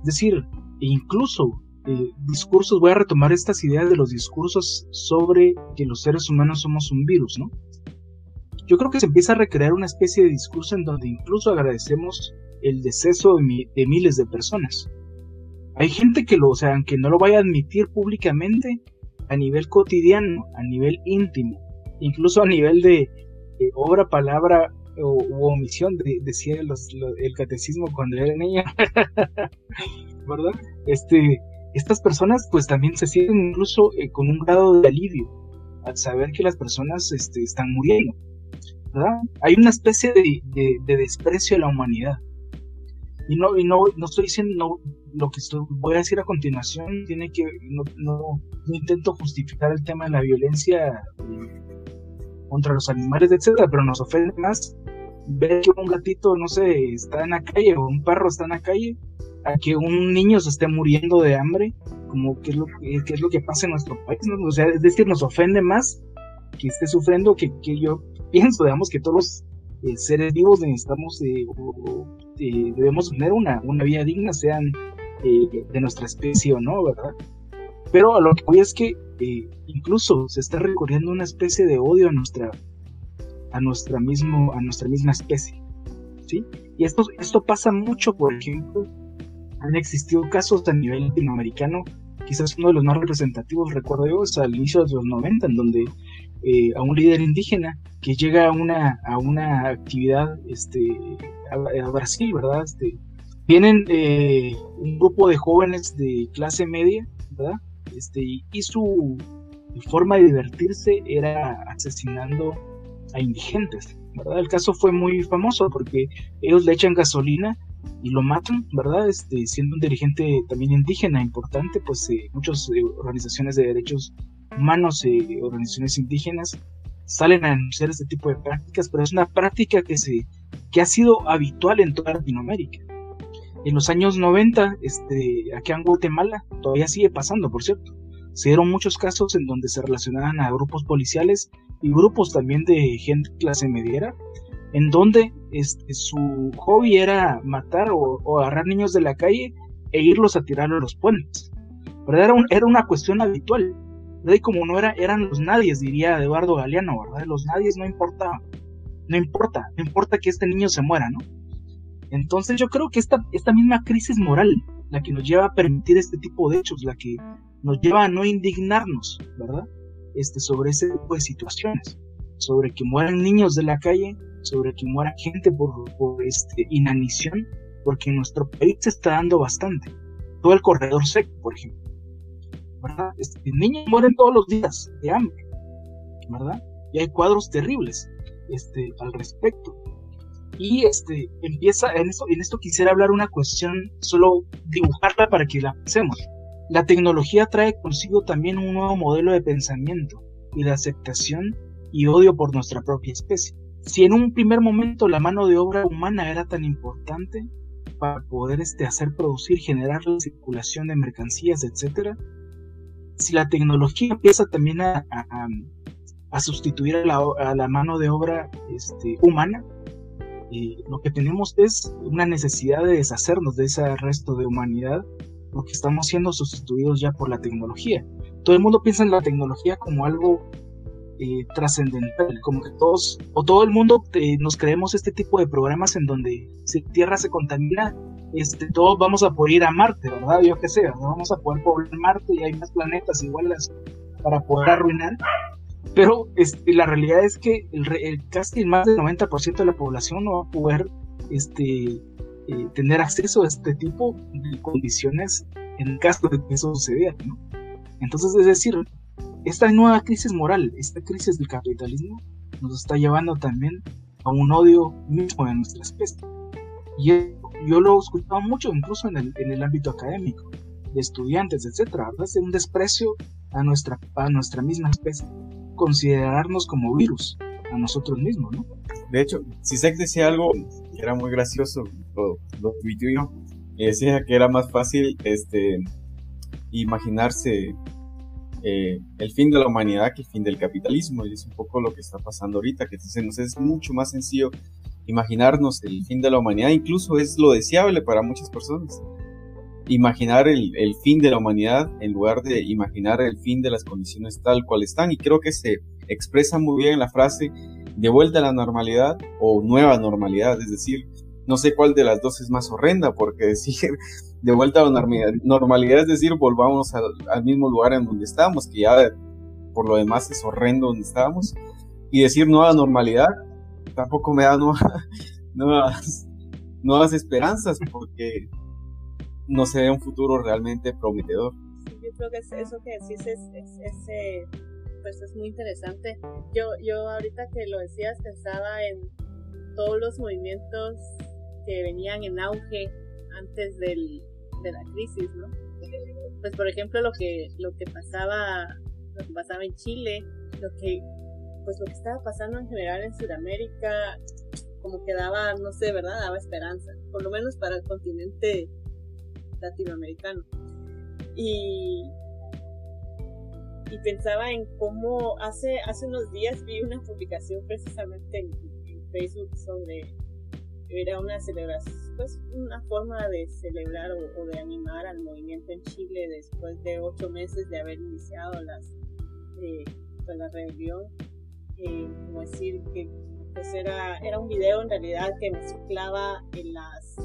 Es decir, e incluso eh, discursos, voy a retomar estas ideas de los discursos sobre que los seres humanos somos un virus, ¿no? Yo creo que se empieza a recrear una especie de discurso en donde incluso agradecemos el deceso de, miles de personas. Hay gente que lo, o sea, aunque no lo vaya a admitir públicamente, a nivel cotidiano, a nivel íntimo, incluso a nivel de, obra, palabra o omisión, de, decía el catecismo cuando era niña, ¿verdad? Este, estas personas pues también se sienten incluso eh, con un grado de alivio al saber que las personas este, están muriendo, ¿verdad? Hay una especie de, desprecio a la humanidad. Y no, y no, no estoy diciendo, lo que voy a decir a continuación tiene que, no, no, intento justificar el tema de la violencia eh, contra los animales, etcétera, pero nos ofende más ver que un gatito, no sé, está en la calle o un perro está en la calle a que un niño se esté muriendo de hambre, como que es lo que, es lo que pasa en nuestro país, ¿no? O sea, es decir, nos ofende más que esté sufriendo que, que yo pienso, digamos, que todos los eh, seres vivos necesitamos, eh, eh, debemos tener una, una vida digna, sean de nuestra especie o no, ¿verdad? Pero a lo que voy es que incluso se está recurriendo una especie de odio a nuestra, a nuestra, mismo, a nuestra misma especie, ¿sí? Y esto, esto pasa mucho, por ejemplo, han existido casos a nivel latinoamericano, quizás uno de los más representativos, recuerdo yo, es al inicio de los 90, en donde eh, a un líder indígena que llega a una, a una actividad este, a, Brasil, ¿verdad? Este, tienen eh, un grupo de jóvenes de clase media, ¿verdad? Este, y su forma de divertirse era asesinando a indigentes, ¿verdad? El caso fue muy famoso porque ellos le echan gasolina y lo matan, ¿verdad? Este, siendo un dirigente también indígena importante, pues eh, muchas organizaciones de derechos humanos, eh, organizaciones indígenas, salen a denunciar este tipo de prácticas, pero es una práctica que, se, que ha sido habitual en toda Latinoamérica. En los años 90, este, aquí en Guatemala, todavía sigue pasando, por cierto. Se dieron muchos casos en donde se relacionaban a grupos policiales y grupos también de gente clase mediera en donde este, su hobby era matar o, agarrar niños de la calle e irlos a tirar a los puentes. ¿verdad? Era, era una cuestión habitual. Y como no era, eran los nadies, diría Eduardo Galeano, ¿verdad? Los nadies no importa, no importa, no importa que este niño se muera, ¿no? Entonces yo creo que esta, esta misma crisis moral, la que nos lleva a permitir este tipo de hechos, la que nos lleva a no indignarnos, ¿verdad? Este, sobre ese tipo de situaciones, sobre que mueran niños de la calle, sobre que muera gente por, este, inanición, porque en nuestro país se está dando bastante. Todo el corredor seco, por ejemplo. ¿Verdad? Este, niños mueren todos los días de hambre, ¿verdad? Y hay cuadros terribles este, al respecto. Y este, empieza, en esto, en esto quisiera hablar una cuestión, solo dibujarla para que la pensemos. La tecnología trae consigo también un nuevo modelo de pensamiento y de aceptación y odio por nuestra propia especie. Si en un primer momento la mano de obra humana era tan importante para poder este, hacer producir, generar la circulación de mercancías, etc., si la tecnología empieza también a, a, sustituir a la, a la, mano de obra este, humana, lo que tenemos es una necesidad de deshacernos de ese resto de humanidad porque estamos siendo sustituidos ya por la tecnología. Todo el mundo piensa en la tecnología como algo eh, trascendental, como que todos, o todo el mundo eh, nos creemos este tipo de programas en donde si Tierra se contamina, este, todos vamos a poder ir a Marte, ¿verdad? Yo qué sé, ¿no? vamos a poder poblar Marte y hay más planetas iguales para poder arruinar. Pero este, la realidad es que el, casi más del 90% de la población no va a poder este, eh, tener acceso a este tipo de condiciones en el caso de que eso sucediera. ¿no? Entonces, es decir, esta nueva crisis moral, esta crisis del capitalismo, nos está llevando también a un odio mismo de nuestra especie. Y yo lo he escuchado mucho, incluso en el, en el ámbito académico, de estudiantes, etcétera, es un desprecio a nuestra, a nuestra misma especie, considerarnos como virus a nosotros mismos, ¿no? De hecho, Sisek decía algo que era muy gracioso, lo, lo tuiteó, y decía que era más fácil este, imaginarse eh, el fin de la humanidad que el fin del capitalismo, y es un poco lo que está pasando ahorita, que se es mucho más sencillo imaginarnos el fin de la humanidad, incluso es lo deseable para muchas personas. Imaginar el, el, fin de la humanidad en lugar de imaginar el fin de las condiciones tal cual están. Y creo que se expresa muy bien la frase de vuelta a la normalidad o nueva normalidad. Es decir, no sé cuál de las dos es más horrenda, porque decir de vuelta a la normalidad, es decir, volvamos al, mismo lugar en donde estábamos, que ya por lo demás es horrendo donde estábamos, y decir nueva normalidad tampoco me da nuevas, nuevas esperanzas, porque no se ve un futuro realmente prometedor. yo creo que eso que decís es, es, eh, pues es muy interesante. Yo, yo ahorita que lo decías pensaba en todos los movimientos que venían en auge antes del, de la crisis, ¿no? Pues por ejemplo lo que lo que pasaba lo que pasaba en Chile, lo que pues lo que estaba pasando en general en Sudamérica como que daba, no sé, ¿verdad? Daba esperanza, por lo menos para el continente latinoamericano. Y pensaba en cómo hace hace unos días vi una publicación precisamente en Facebook sobre era una celebración, pues una forma de celebrar o, de animar al movimiento en Chile después de ocho meses de haber iniciado las, eh, pues, la rebelión. Eh, como decir que pues era, era un video en realidad que mezclaba en las,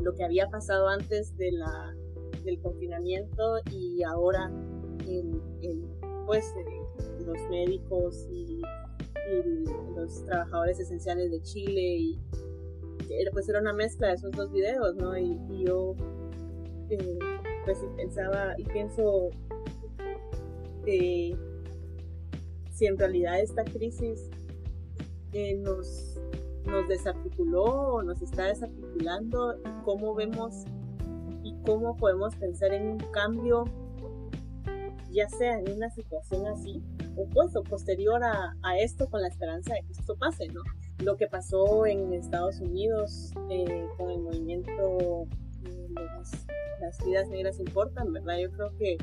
lo que había pasado antes de la, del confinamiento y ahora pues, eh, los médicos y, los trabajadores esenciales de Chile y, pues era una mezcla de esos dos videos, ¿no? Y, yo eh, pues pensaba y pienso eh, si en realidad esta crisis eh, nos, nos desarticuló o nos está desarticulando y cómo vemos y cómo podemos pensar en un cambio ya sea en una situación así o pues o posterior a, a esto con la esperanza de que esto pase, ¿no? lo que pasó en Estados Unidos eh, con el movimiento eh, las, vidas negras importan, ¿verdad? Yo creo que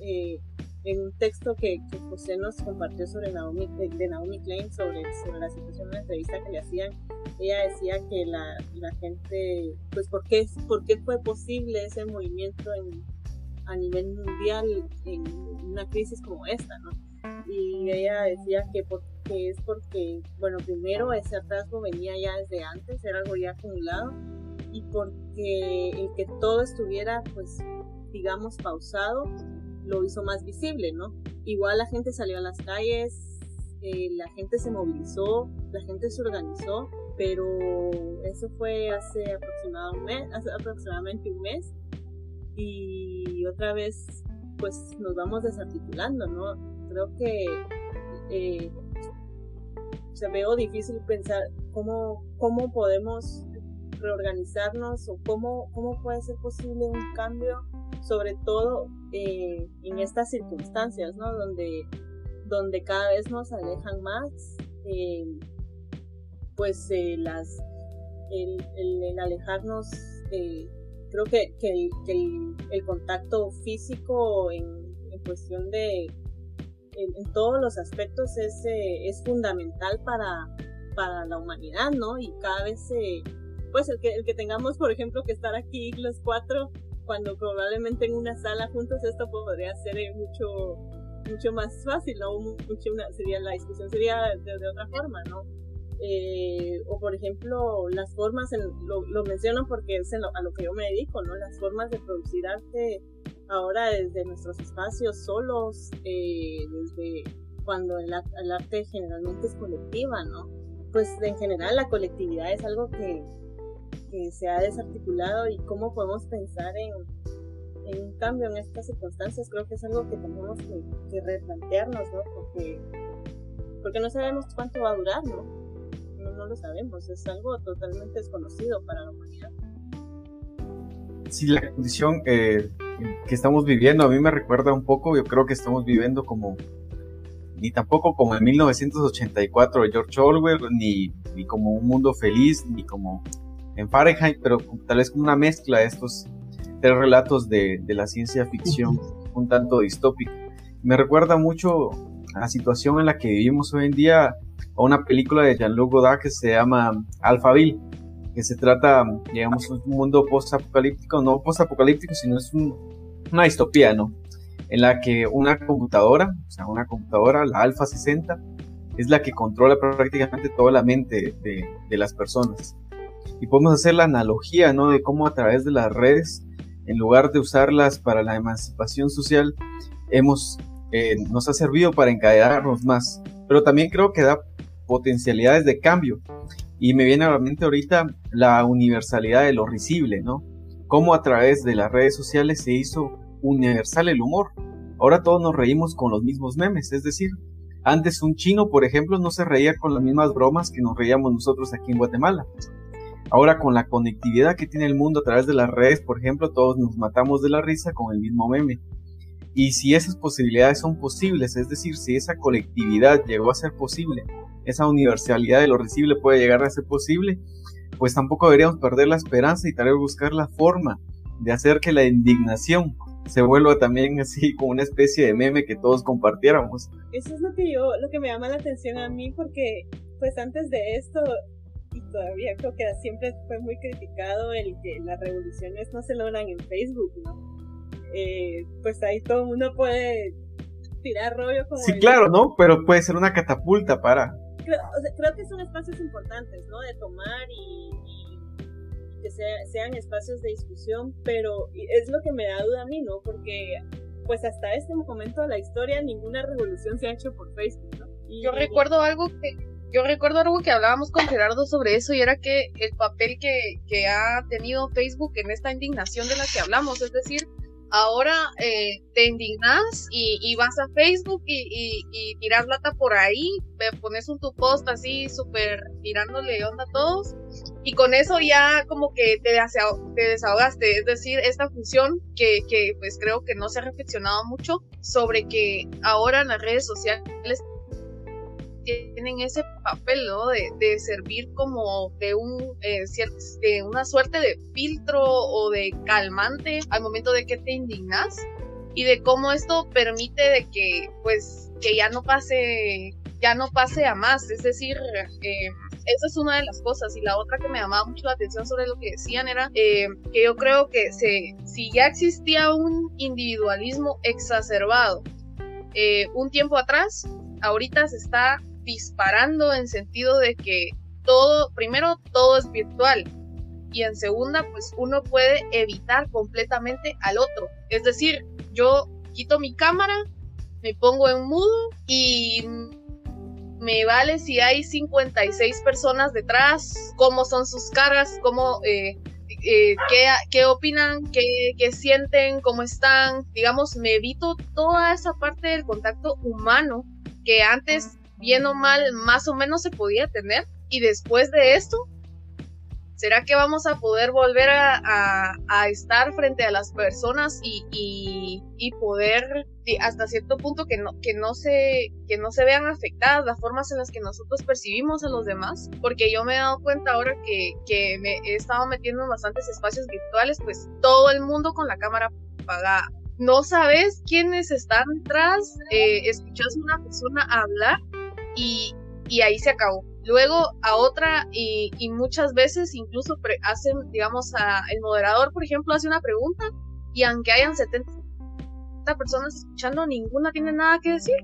eh, en un texto que, José nos compartió sobre Naomi, de Naomi Klein sobre, sobre la situación en la entrevista que le hacían, ella decía que la, la gente, pues, ¿por qué, ¿por qué fue posible ese movimiento en, a nivel mundial en una crisis como esta, ¿no? Y ella decía que porque que es porque, bueno, primero ese atrasgo venía ya desde antes, era algo ya acumulado, y porque el que todo estuviera, pues, digamos, pausado, lo hizo más visible, ¿no? Igual la gente salió a las calles, eh, la gente se movilizó, la gente se organizó, pero eso fue hace, aproximadamente un mes, y otra vez, pues, nos vamos desarticulando, ¿no? Creo que eh, se veo difícil pensar cómo, cómo podemos reorganizarnos o cómo, cómo puede ser posible un cambio, sobre todo eh, en estas circunstancias, ¿no? Donde, donde cada vez nos alejan más, eh, pues eh, el, el, alejarnos, creo que, que, el, el, contacto físico en, cuestión de en, todos los aspectos es, eh, es fundamental para, para la humanidad, ¿no? Y cada vez pues el que, el que tengamos, por ejemplo, que estar aquí los cuatro, cuando probablemente en una sala juntos, esto podría ser eh, mucho, mucho más fácil, ¿no? Mucho una, sería, la discusión sería de, otra forma, ¿no? Eh, o por ejemplo, las formas, lo, lo, menciono porque es a lo que yo me dedico, ¿no? Las formas de producir arte ahora desde nuestros espacios solos, eh, desde cuando el, el, arte generalmente es colectiva, ¿no? Pues en general la colectividad es algo que, que se ha desarticulado y cómo podemos pensar en, en un cambio en estas circunstancias, creo que es algo que tenemos que, replantearnos, ¿no? Porque, porque no sabemos cuánto va a durar, ¿no? ¿no? lo sabemos, es algo totalmente desconocido para la humanidad. Sí, la condición eh, que estamos viviendo a mí me recuerda un poco, yo creo que estamos viviendo como, ni tampoco como en 1984 de George Orwell, ni, ni como un mundo feliz, ni como en Fahrenheit, pero tal vez como una mezcla de estos tres relatos de, de la ciencia ficción, un tanto distópica. Me recuerda mucho a la situación en la que vivimos hoy en día, a una película de Jean-Luc Godard que se llama Alphaville, que se trata, digamos, un mundo post-apocalíptico, no post-apocalíptico, sino es una distopía, ¿no? En la que una computadora, o sea, una computadora, la Alpha 60, es la que controla prácticamente toda la mente de, de las personas y podemos hacer la analogía, ¿no? De cómo a través de las redes, en lugar de usarlas para la emancipación social, hemos, eh, nos ha servido para encadenarnos más. Pero también creo que da potencialidades de cambio. Y me viene a la mente ahorita la universalidad de lo risible, ¿no? Cómo a través de las redes sociales se hizo universal el humor. Ahora todos nos reímos con los mismos memes, es decir, antes un chino, por ejemplo, no se reía con las mismas bromas que nos reíamos nosotros aquí en Guatemala. Ahora con la conectividad que tiene el mundo a través de las redes, por ejemplo, todos nos matamos de la risa con el mismo meme. Y si esas posibilidades son posibles, es decir, si esa colectividad llegó a ser posible, esa universalidad de lo recible puede llegar a ser posible, pues tampoco deberíamos perder la esperanza y tal vez buscar la forma de hacer que la indignación se vuelva también así como una especie de meme que todos compartiéramos. Eso es lo que yo, lo que me llama la atención a mí porque pues antes de esto todavía creo que siempre fue muy criticado el que las revoluciones no se logran en Facebook, ¿no? Eh, pues ahí todo el mundo puede tirar rollo como... Sí, claro, ¿no? Pero puede ser una catapulta para... Creo, que son espacios importantes, ¿no? De tomar y, que sean espacios de discusión, pero es lo que me da duda a mí, ¿no? Porque pues hasta este momento de la historia ninguna revolución se ha hecho por Facebook, ¿no? Yo recuerdo algo que yo recuerdo algo que hablábamos con Gerardo sobre eso y era que el papel que, que ha tenido Facebook en esta indignación de la que hablamos, es decir, ahora eh, te indignas y, vas a Facebook y, y, tiras lata por ahí, pones un tu post así súper tirándole onda a todos y con eso ya como que te, te desahogaste, es decir, esta función que, que pues creo que no se ha reflexionado mucho sobre que ahora en las redes sociales tienen ese papel, ¿no? De, de servir como de, un, eh, de una suerte de filtro o de calmante al momento de que te indignas y de cómo esto permite de que, pues, que ya no pase, ya no pase a más, es decir, eh, esa es una de las cosas. Y la otra que me llamaba mucho la atención sobre lo que decían era eh, que yo creo que se, si ya existía un individualismo exacerbado un tiempo atrás, ahorita se está disparando en sentido de que todo, primero, todo es virtual. Y en segunda, pues uno puede evitar completamente al otro. Es decir, yo quito mi cámara, me pongo en mudo y me vale si hay 56 personas detrás, cómo son sus caras, cómo, eh, eh, qué, qué, opinan, qué, qué, sienten, cómo están. Digamos, me evito toda esa parte del contacto humano que antes bien o mal, más o menos se podía tener. Y después de esto, ¿será que vamos a poder volver a, estar frente a las personas y, poder hasta cierto punto que no, se, vean afectadas las formas en las que nosotros percibimos a los demás? Porque yo me he dado cuenta ahora que, me he estado metiendo en bastantes espacios virtuales, pues todo el mundo con la cámara apagada no sabes quiénes están atrás, eh, escuchas a una persona hablar y, ahí se acabó. luego a otra y, muchas veces incluso hacen, digamos, a, el moderador, por ejemplo, hace una pregunta y aunque hayan 70 personas escuchando, ninguna tiene nada que decir.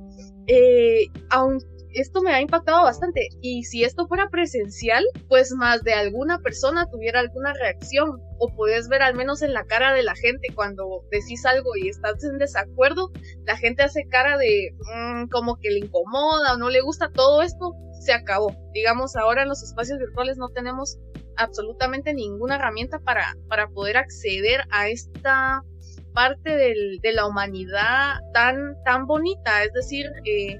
Eh, aunque esto me ha impactado bastante. Y si esto fuera presencial, pues más de alguna persona tuviera alguna reacción. O puedes ver al menos en la cara de la gente cuando decís algo y estás en desacuerdo, la gente hace cara de mm, como que le incomoda o no le gusta todo esto. Se acabó. Digamos, ahora en los espacios virtuales no tenemos absolutamente ninguna herramienta para, para poder acceder a esta parte del, de la humanidad tan, tan bonita, es decir, eh,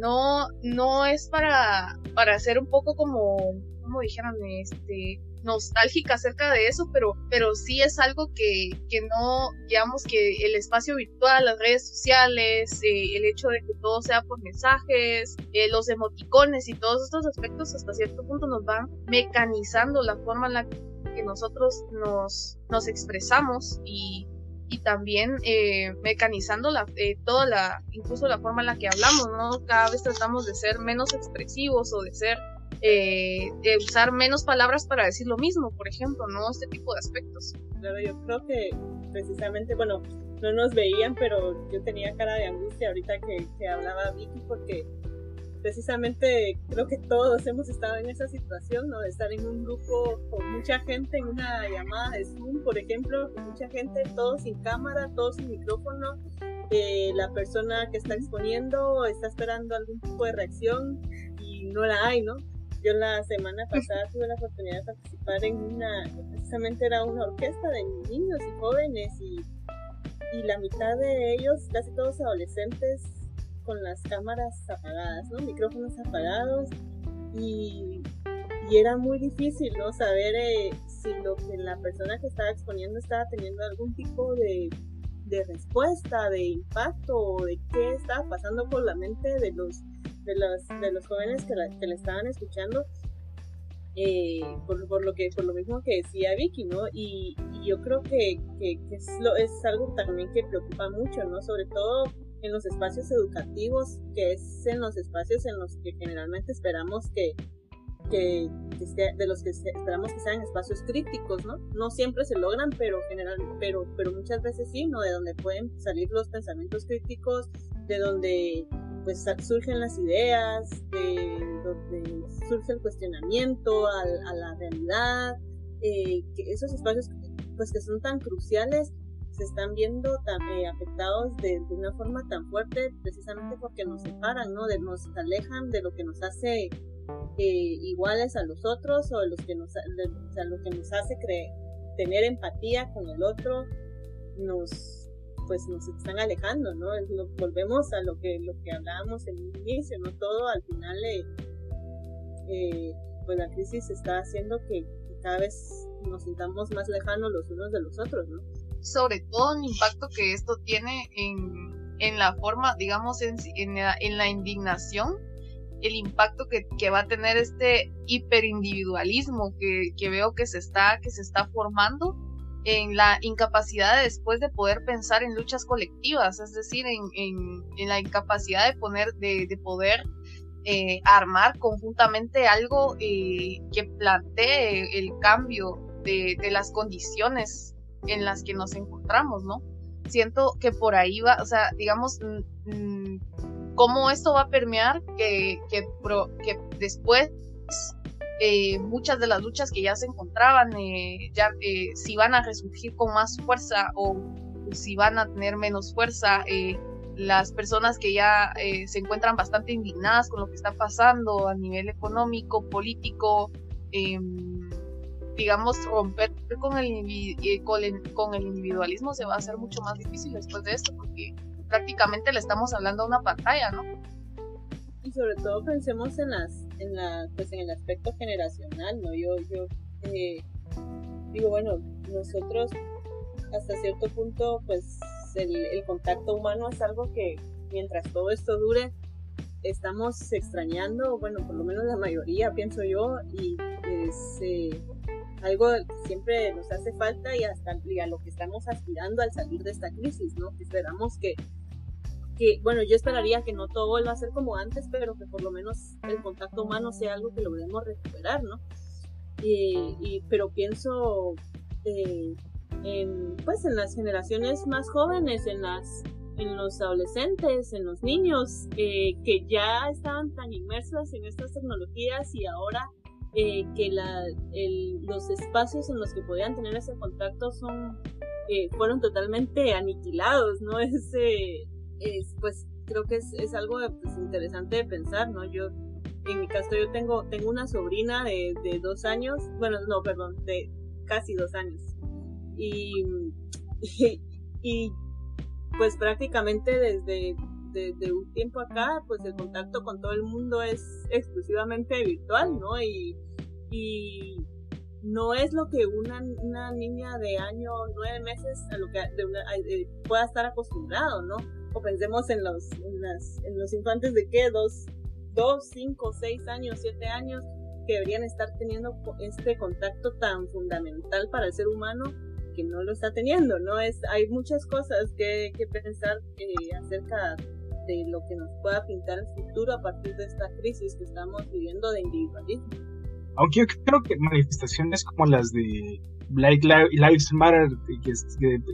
no, no es para, para ser un poco como, como dijeron, este, nostálgica acerca de eso, pero, pero sí es algo que, que no, digamos que el espacio virtual, las redes sociales, eh, el hecho de que todo sea por mensajes, eh, los emoticones y todos estos aspectos hasta cierto punto nos van mecanizando la forma en la que nosotros nos, nos expresamos y, y también eh, mecanizando la, eh, toda la, incluso la forma en la que hablamos, ¿no? Cada vez tratamos de ser menos expresivos o de ser, eh, de usar menos palabras para decir lo mismo, por ejemplo, ¿no? Este tipo de aspectos. Claro, yo creo que precisamente, bueno, no nos veían, pero yo tenía cara de angustia ahorita que, que hablaba Vicky porque precisamente creo que todos hemos estado en esa situación, ¿no? De estar en un grupo con mucha gente, en una llamada de Zoom, por ejemplo, con mucha gente, todos sin cámara, todos sin micrófono. Eh, la persona que está exponiendo está esperando algún tipo de reacción y no la hay, ¿no? Yo la semana pasada tuve la oportunidad de participar en una, precisamente era una orquesta de niños y jóvenes y, y la mitad de ellos, casi todos adolescentes, con las cámaras apagadas, ¿no? Micrófonos apagados y, y era muy difícil, ¿no? Saber eh, si lo que la persona que estaba exponiendo estaba teniendo algún tipo de, de respuesta, de impacto o de qué estaba pasando por la mente de los, de los, de los jóvenes que, la, que estaban escuchando. Eh, por, por, lo que por lo mismo que decía Vicky, ¿no? Y, y yo creo que, que, que es, lo, es algo también que preocupa mucho, ¿no? Sobre todo en los espacios educativos, que es en los espacios en los que generalmente esperamos que, que, de los que esperamos que sean espacios críticos, ¿no? No siempre se logran, pero general, pero, pero muchas veces sí, ¿no? De donde pueden salir los pensamientos críticos, de donde pues surgen las ideas, de donde surge el cuestionamiento a, la realidad, eh, que esos espacios pues que son tan cruciales se están viendo eh, afectados de, una forma tan fuerte precisamente porque nos separan, ¿no? De, nos alejan de lo que nos hace eh, iguales a los otros o de los que nos, de, lo que nos hace creer, tener empatía con el otro, nos pues nos están alejando, ¿no? volvemos a lo que lo que hablábamos en un inicio, ¿no? Todo al final eh, eh pues la crisis está haciendo que cada vez nos sintamos más lejanos los unos de los otros, ¿no? Sobre todo el impacto que esto tiene en, en la forma, digamos, en, en, la, indignación, el impacto que, que, va a tener este hiperindividualismo que, que veo que se, está, que se está formando en la incapacidad de después de poder pensar en luchas colectivas, es decir, en, en, en la incapacidad de, poner, de, de poder eh, armar conjuntamente algo eh, que plantee el cambio de, de, las condiciones en las que nos encontramos, ¿no? Siento que por ahí va, o sea, digamos, cómo esto va a permear que, que, que después eh, muchas de las luchas que ya se encontraban, eh, ya eh, si van a resurgir con más fuerza o si van a tener menos fuerza, las personas que ya se encuentran bastante indignadas con lo que está pasando a nivel económico, político, eh, digamos, romper con el, eh, con el individualismo se va a hacer mucho más difícil después de esto, porque prácticamente le estamos hablando a una pantalla, ¿no? Y sobre todo pensemos en las, en la, pues en el aspecto generacional, ¿no? Yo, yo eh, digo, bueno, nosotros hasta cierto punto, pues el, contacto humano es algo que mientras todo esto dure, estamos extrañando, bueno, por lo menos la mayoría, pienso yo, y es, eh, algo que siempre nos hace falta y hasta a lo que estamos aspirando al salir de esta crisis, ¿no? Esperamos que, que, bueno, yo esperaría que no todo vuelva a ser como antes, pero que por lo menos el contacto humano sea algo que logremos recuperar, ¿no? Y, pero pienso eh, en, pues en las generaciones más jóvenes, en las en los adolescentes, en los niños, eh, que ya estaban tan inmersos en estas tecnologías y ahora eh, que la, los espacios en los que podían tener ese contacto son fueron totalmente aniquilados, ¿no? Es, es pues creo que es, algo pues, interesante de pensar, ¿no? Yo en mi caso yo tengo, tengo una sobrina de, de dos años, bueno, no, perdón, de casi dos años. Y, y, pues prácticamente desde, desde, un tiempo acá, pues el contacto con todo el mundo es exclusivamente virtual, ¿no? Y, no es lo que una, niña de año, nueve meses, a lo que eh, pueda estar acostumbrado, ¿no? O pensemos en los infantes de qué, dos, dos, cinco, seis años, siete años, que deberían estar teniendo este contacto tan fundamental para el ser humano que no lo está teniendo, ¿no? Es, hay muchas cosas que, que pensar eh, acerca de lo que nos pueda pintar el futuro a partir de esta crisis que estamos viviendo de individualismo. Aunque yo creo que manifestaciones como las de Black Lives Matter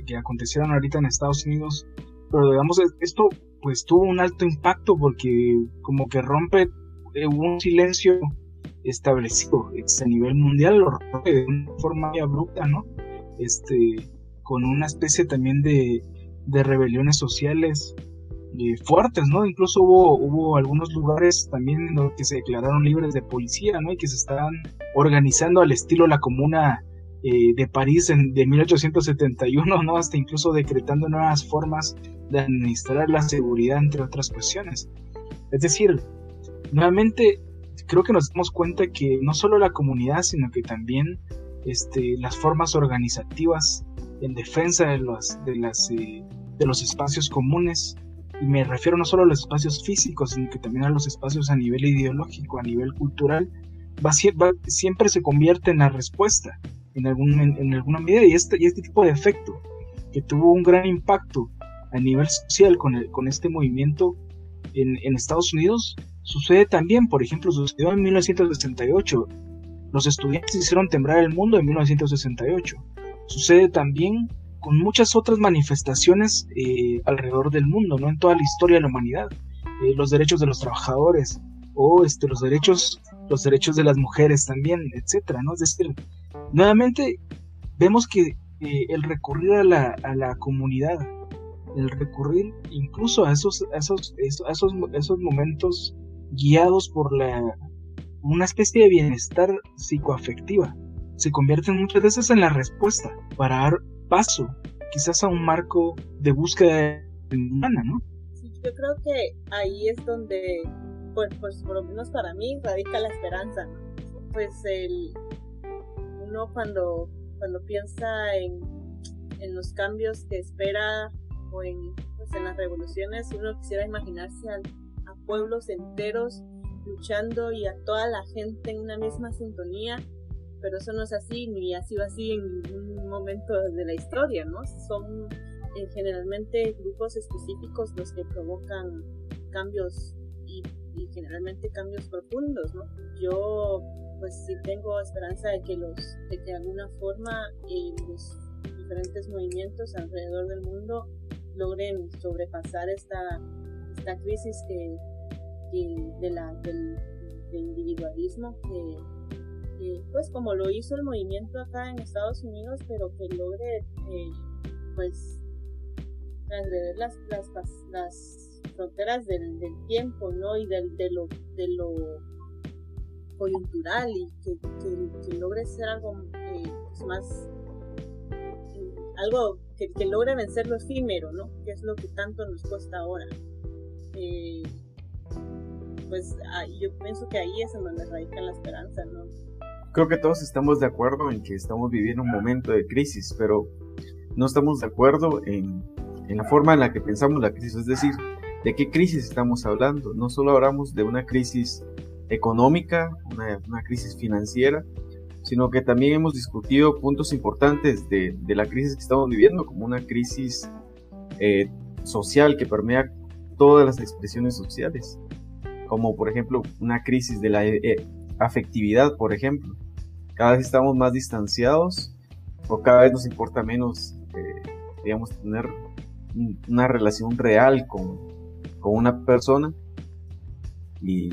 que, acontecieron ahorita en Estados Unidos, pero digamos, esto pues tuvo un alto impacto porque como que rompe eh, un silencio establecido este, a nivel mundial, lo rompe de una forma muy abrupta, ¿no? Este, con una especie también de, de rebeliones sociales eh, fuertes, ¿no? Incluso hubo, hubo algunos lugares también en los que se declararon libres de policía, ¿no? Y que se estaban organizando al estilo la comuna eh, de París en, de 1871, ¿no? Hasta incluso decretando nuevas formas de administrar la seguridad, entre otras cuestiones. Es decir, nuevamente creo que nos damos cuenta que no solo la comunidad, sino que también este, las formas organizativas en defensa de los, de, las, eh, de los espacios comunes, y me refiero no solo a los espacios físicos, sino que también a los espacios a nivel ideológico, a nivel cultural, va, siempre se convierte en la respuesta en, algún, en, alguna medida y este, y este tipo de efecto que tuvo un gran impacto a nivel social con, el, con este movimiento en, en, Estados Unidos sucede también, por ejemplo, sucedió en 1968. Los estudiantes hicieron temblar el mundo en 1968. Sucede también con muchas otras manifestaciones eh, alrededor del mundo, no en toda la historia de la humanidad. Eh, los derechos de los trabajadores o este, los derechos los derechos de las mujeres también, etcétera, ¿no? Es decir, nuevamente vemos que eh, el recurrir a la, a la comunidad, el recurrir incluso a esos, esos, esos, esos momentos guiados por la, una especie de bienestar psicoafectiva, se convierten muchas veces en la respuesta para paso quizás a un marco de búsqueda humana, ¿no? Sí, yo creo que ahí es donde, pues, pues por lo menos para mí, radica la esperanza. Pues el, uno cuando, cuando piensa en, en los cambios que espera o en, pues en las revoluciones, uno quisiera imaginarse a pueblos enteros luchando y a toda la gente en una misma sintonía, pero eso no es así, ni ha sido así en ningún momento de la historia, ¿no? Son eh, generalmente grupos específicos los que provocan cambios y, generalmente cambios profundos, ¿no? Yo pues sí tengo esperanza de que los, de que de alguna forma eh, los diferentes movimientos alrededor del mundo logren sobrepasar esta, esta crisis que, de la, del, individualismo que, pues como lo hizo el movimiento acá en Estados Unidos, pero que logre eh, pues transgredir las, las, fronteras del, tiempo, ¿no? Y del, de lo, de lo coyuntural y que, logre ser algo eh, pues más algo que, que, logre vencer lo efímero, ¿no? Que es lo que tanto nos cuesta ahora. Eh, pues yo pienso que ahí es en donde radica la esperanza, ¿no? Creo que todos estamos de acuerdo en que estamos viviendo un momento de crisis, pero no estamos de acuerdo en, la forma en la que pensamos la crisis, es decir, de qué crisis estamos hablando. No solo hablamos de una crisis económica, una, una crisis financiera, sino que también hemos discutido puntos importantes de, la crisis que estamos viviendo, como una crisis eh, social que permea todas las expresiones sociales, como por ejemplo una crisis de la eh, afectividad, por ejemplo. Cada vez estamos más distanciados o cada vez nos importa menos, eh, digamos, tener una relación real con, con una persona y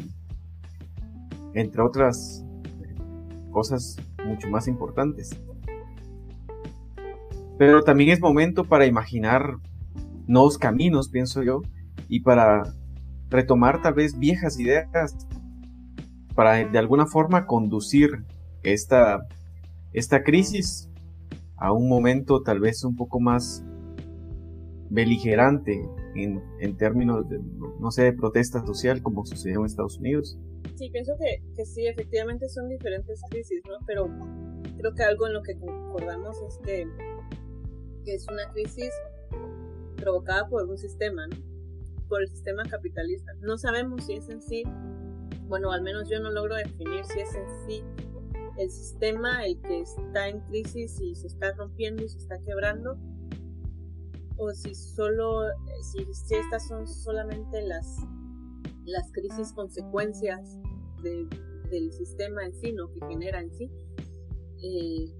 entre otras cosas mucho más importantes. Pero también es momento para imaginar nuevos caminos, pienso yo, y para retomar tal vez viejas ideas, para de alguna forma conducir esta, esta crisis a un momento tal vez un poco más beligerante en, en términos de, no sé, de protesta social como sucedió en Estados Unidos. Sí, pienso que, que sí, efectivamente son diferentes crisis, ¿no? Pero creo que algo en lo que concordamos es que, que es una crisis provocada por un sistema, ¿no? por el sistema capitalista. No sabemos si es en sí, bueno, al menos yo no logro definir si es en sí el sistema el que está en crisis y se está rompiendo y se está quebrando, o si solo, si, estas son solamente las, las crisis consecuencias de, del sistema en sí, ¿no? que genera en sí. Eh,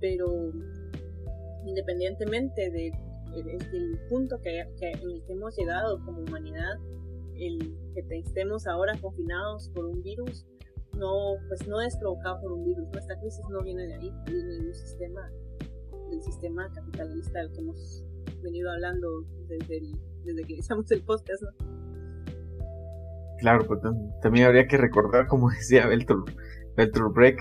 pero independientemente de, el punto que, en el que hemos llegado como humanidad, el que estemos ahora confinados por un virus, no, pues no es provocado por un virus. Esta crisis no viene de ahí, viene de un sistema, del sistema capitalista del que hemos venido hablando desde, desde que iniciamos el podcast. Claro, pero también habría que recordar, como decía Bertolt, Brecht,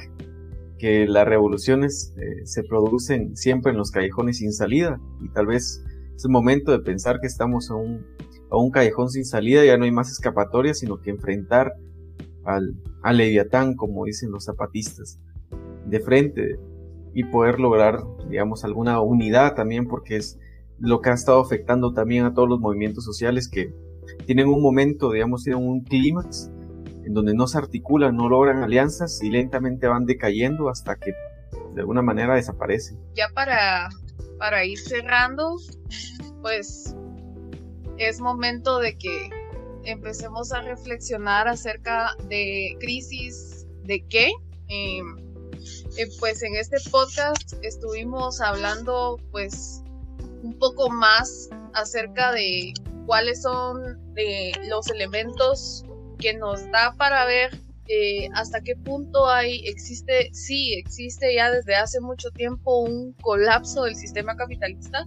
que las revoluciones eh, se producen siempre en los callejones sin salida y tal vez es el momento de pensar que estamos a un, a un callejón sin salida, ya no hay más escapatoria, sino que enfrentar al, leviatán, como dicen los zapatistas, de frente y poder lograr, digamos, alguna unidad también, porque es lo que ha estado afectando también a todos los movimientos sociales que tienen un momento, digamos, tienen un clímax en donde no se articulan, no logran alianzas y lentamente van decayendo hasta que de alguna manera desaparecen. Ya para, para ir cerrando, pues es momento de que empecemos a reflexionar acerca de crisis de qué. Em, eh, pues en este podcast estuvimos hablando pues un poco más acerca de cuáles son eh, los elementos que nos da para ver eh, hasta qué punto hay, existe, sí, existe ya desde hace mucho tiempo un colapso del sistema capitalista,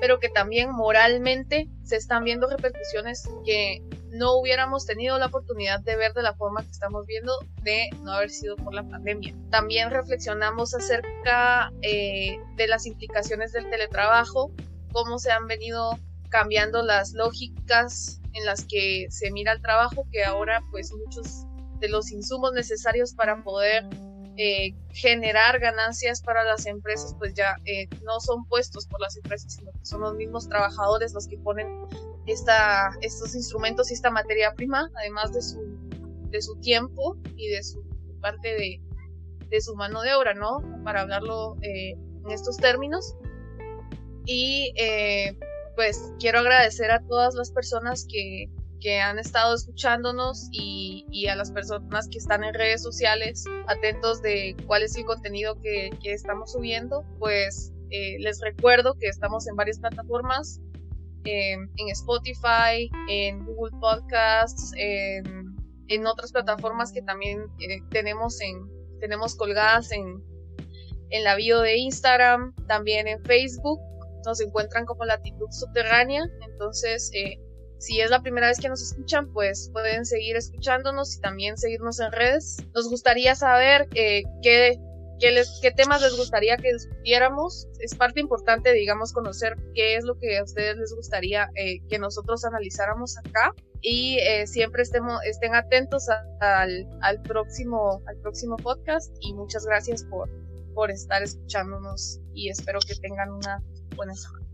pero que también moralmente se están viendo repercusiones que no hubiéramos tenido la oportunidad de ver de la forma que estamos viendo de no haber sido por la pandemia. También reflexionamos acerca eh, de las implicaciones del teletrabajo, cómo se han venido cambiando las lógicas en las que se mira el trabajo, que ahora pues muchos de los insumos necesarios para poder eh, generar ganancias para las empresas pues ya eh, no son puestos por las empresas, sino que son los mismos trabajadores los que ponen esta, estos instrumentos y esta materia prima, además de su, de su tiempo y de su parte de, de su mano de obra, ¿no? Para hablarlo eh, en estos términos. Y pues quiero agradecer a todas las personas que, que han estado escuchándonos y, y, a las personas que están en redes sociales atentos de cuál es el contenido que, que estamos subiendo. Pues eh, les recuerdo que estamos en varias plataformas, eh, en Spotify, en Google Podcasts, en, en otras plataformas que también eh, tenemos, en, tenemos colgadas en, en la bio de Instagram, también en Facebook nos encuentran como latitud subterránea. Entonces, si es la primera vez que nos escuchan, pues pueden seguir escuchándonos y también seguirnos en redes. Nos gustaría saber eh, qué, qué, les, qué temas les gustaría que discutiéramos. Es parte importante, digamos, conocer qué es lo que a ustedes les gustaría eh, que nosotros analizáramos acá. Y siempre estemos, estén atentos al, al, próximo, al próximo podcast. Y muchas gracias por, por estar escuchándonos y espero que tengan una buena semana.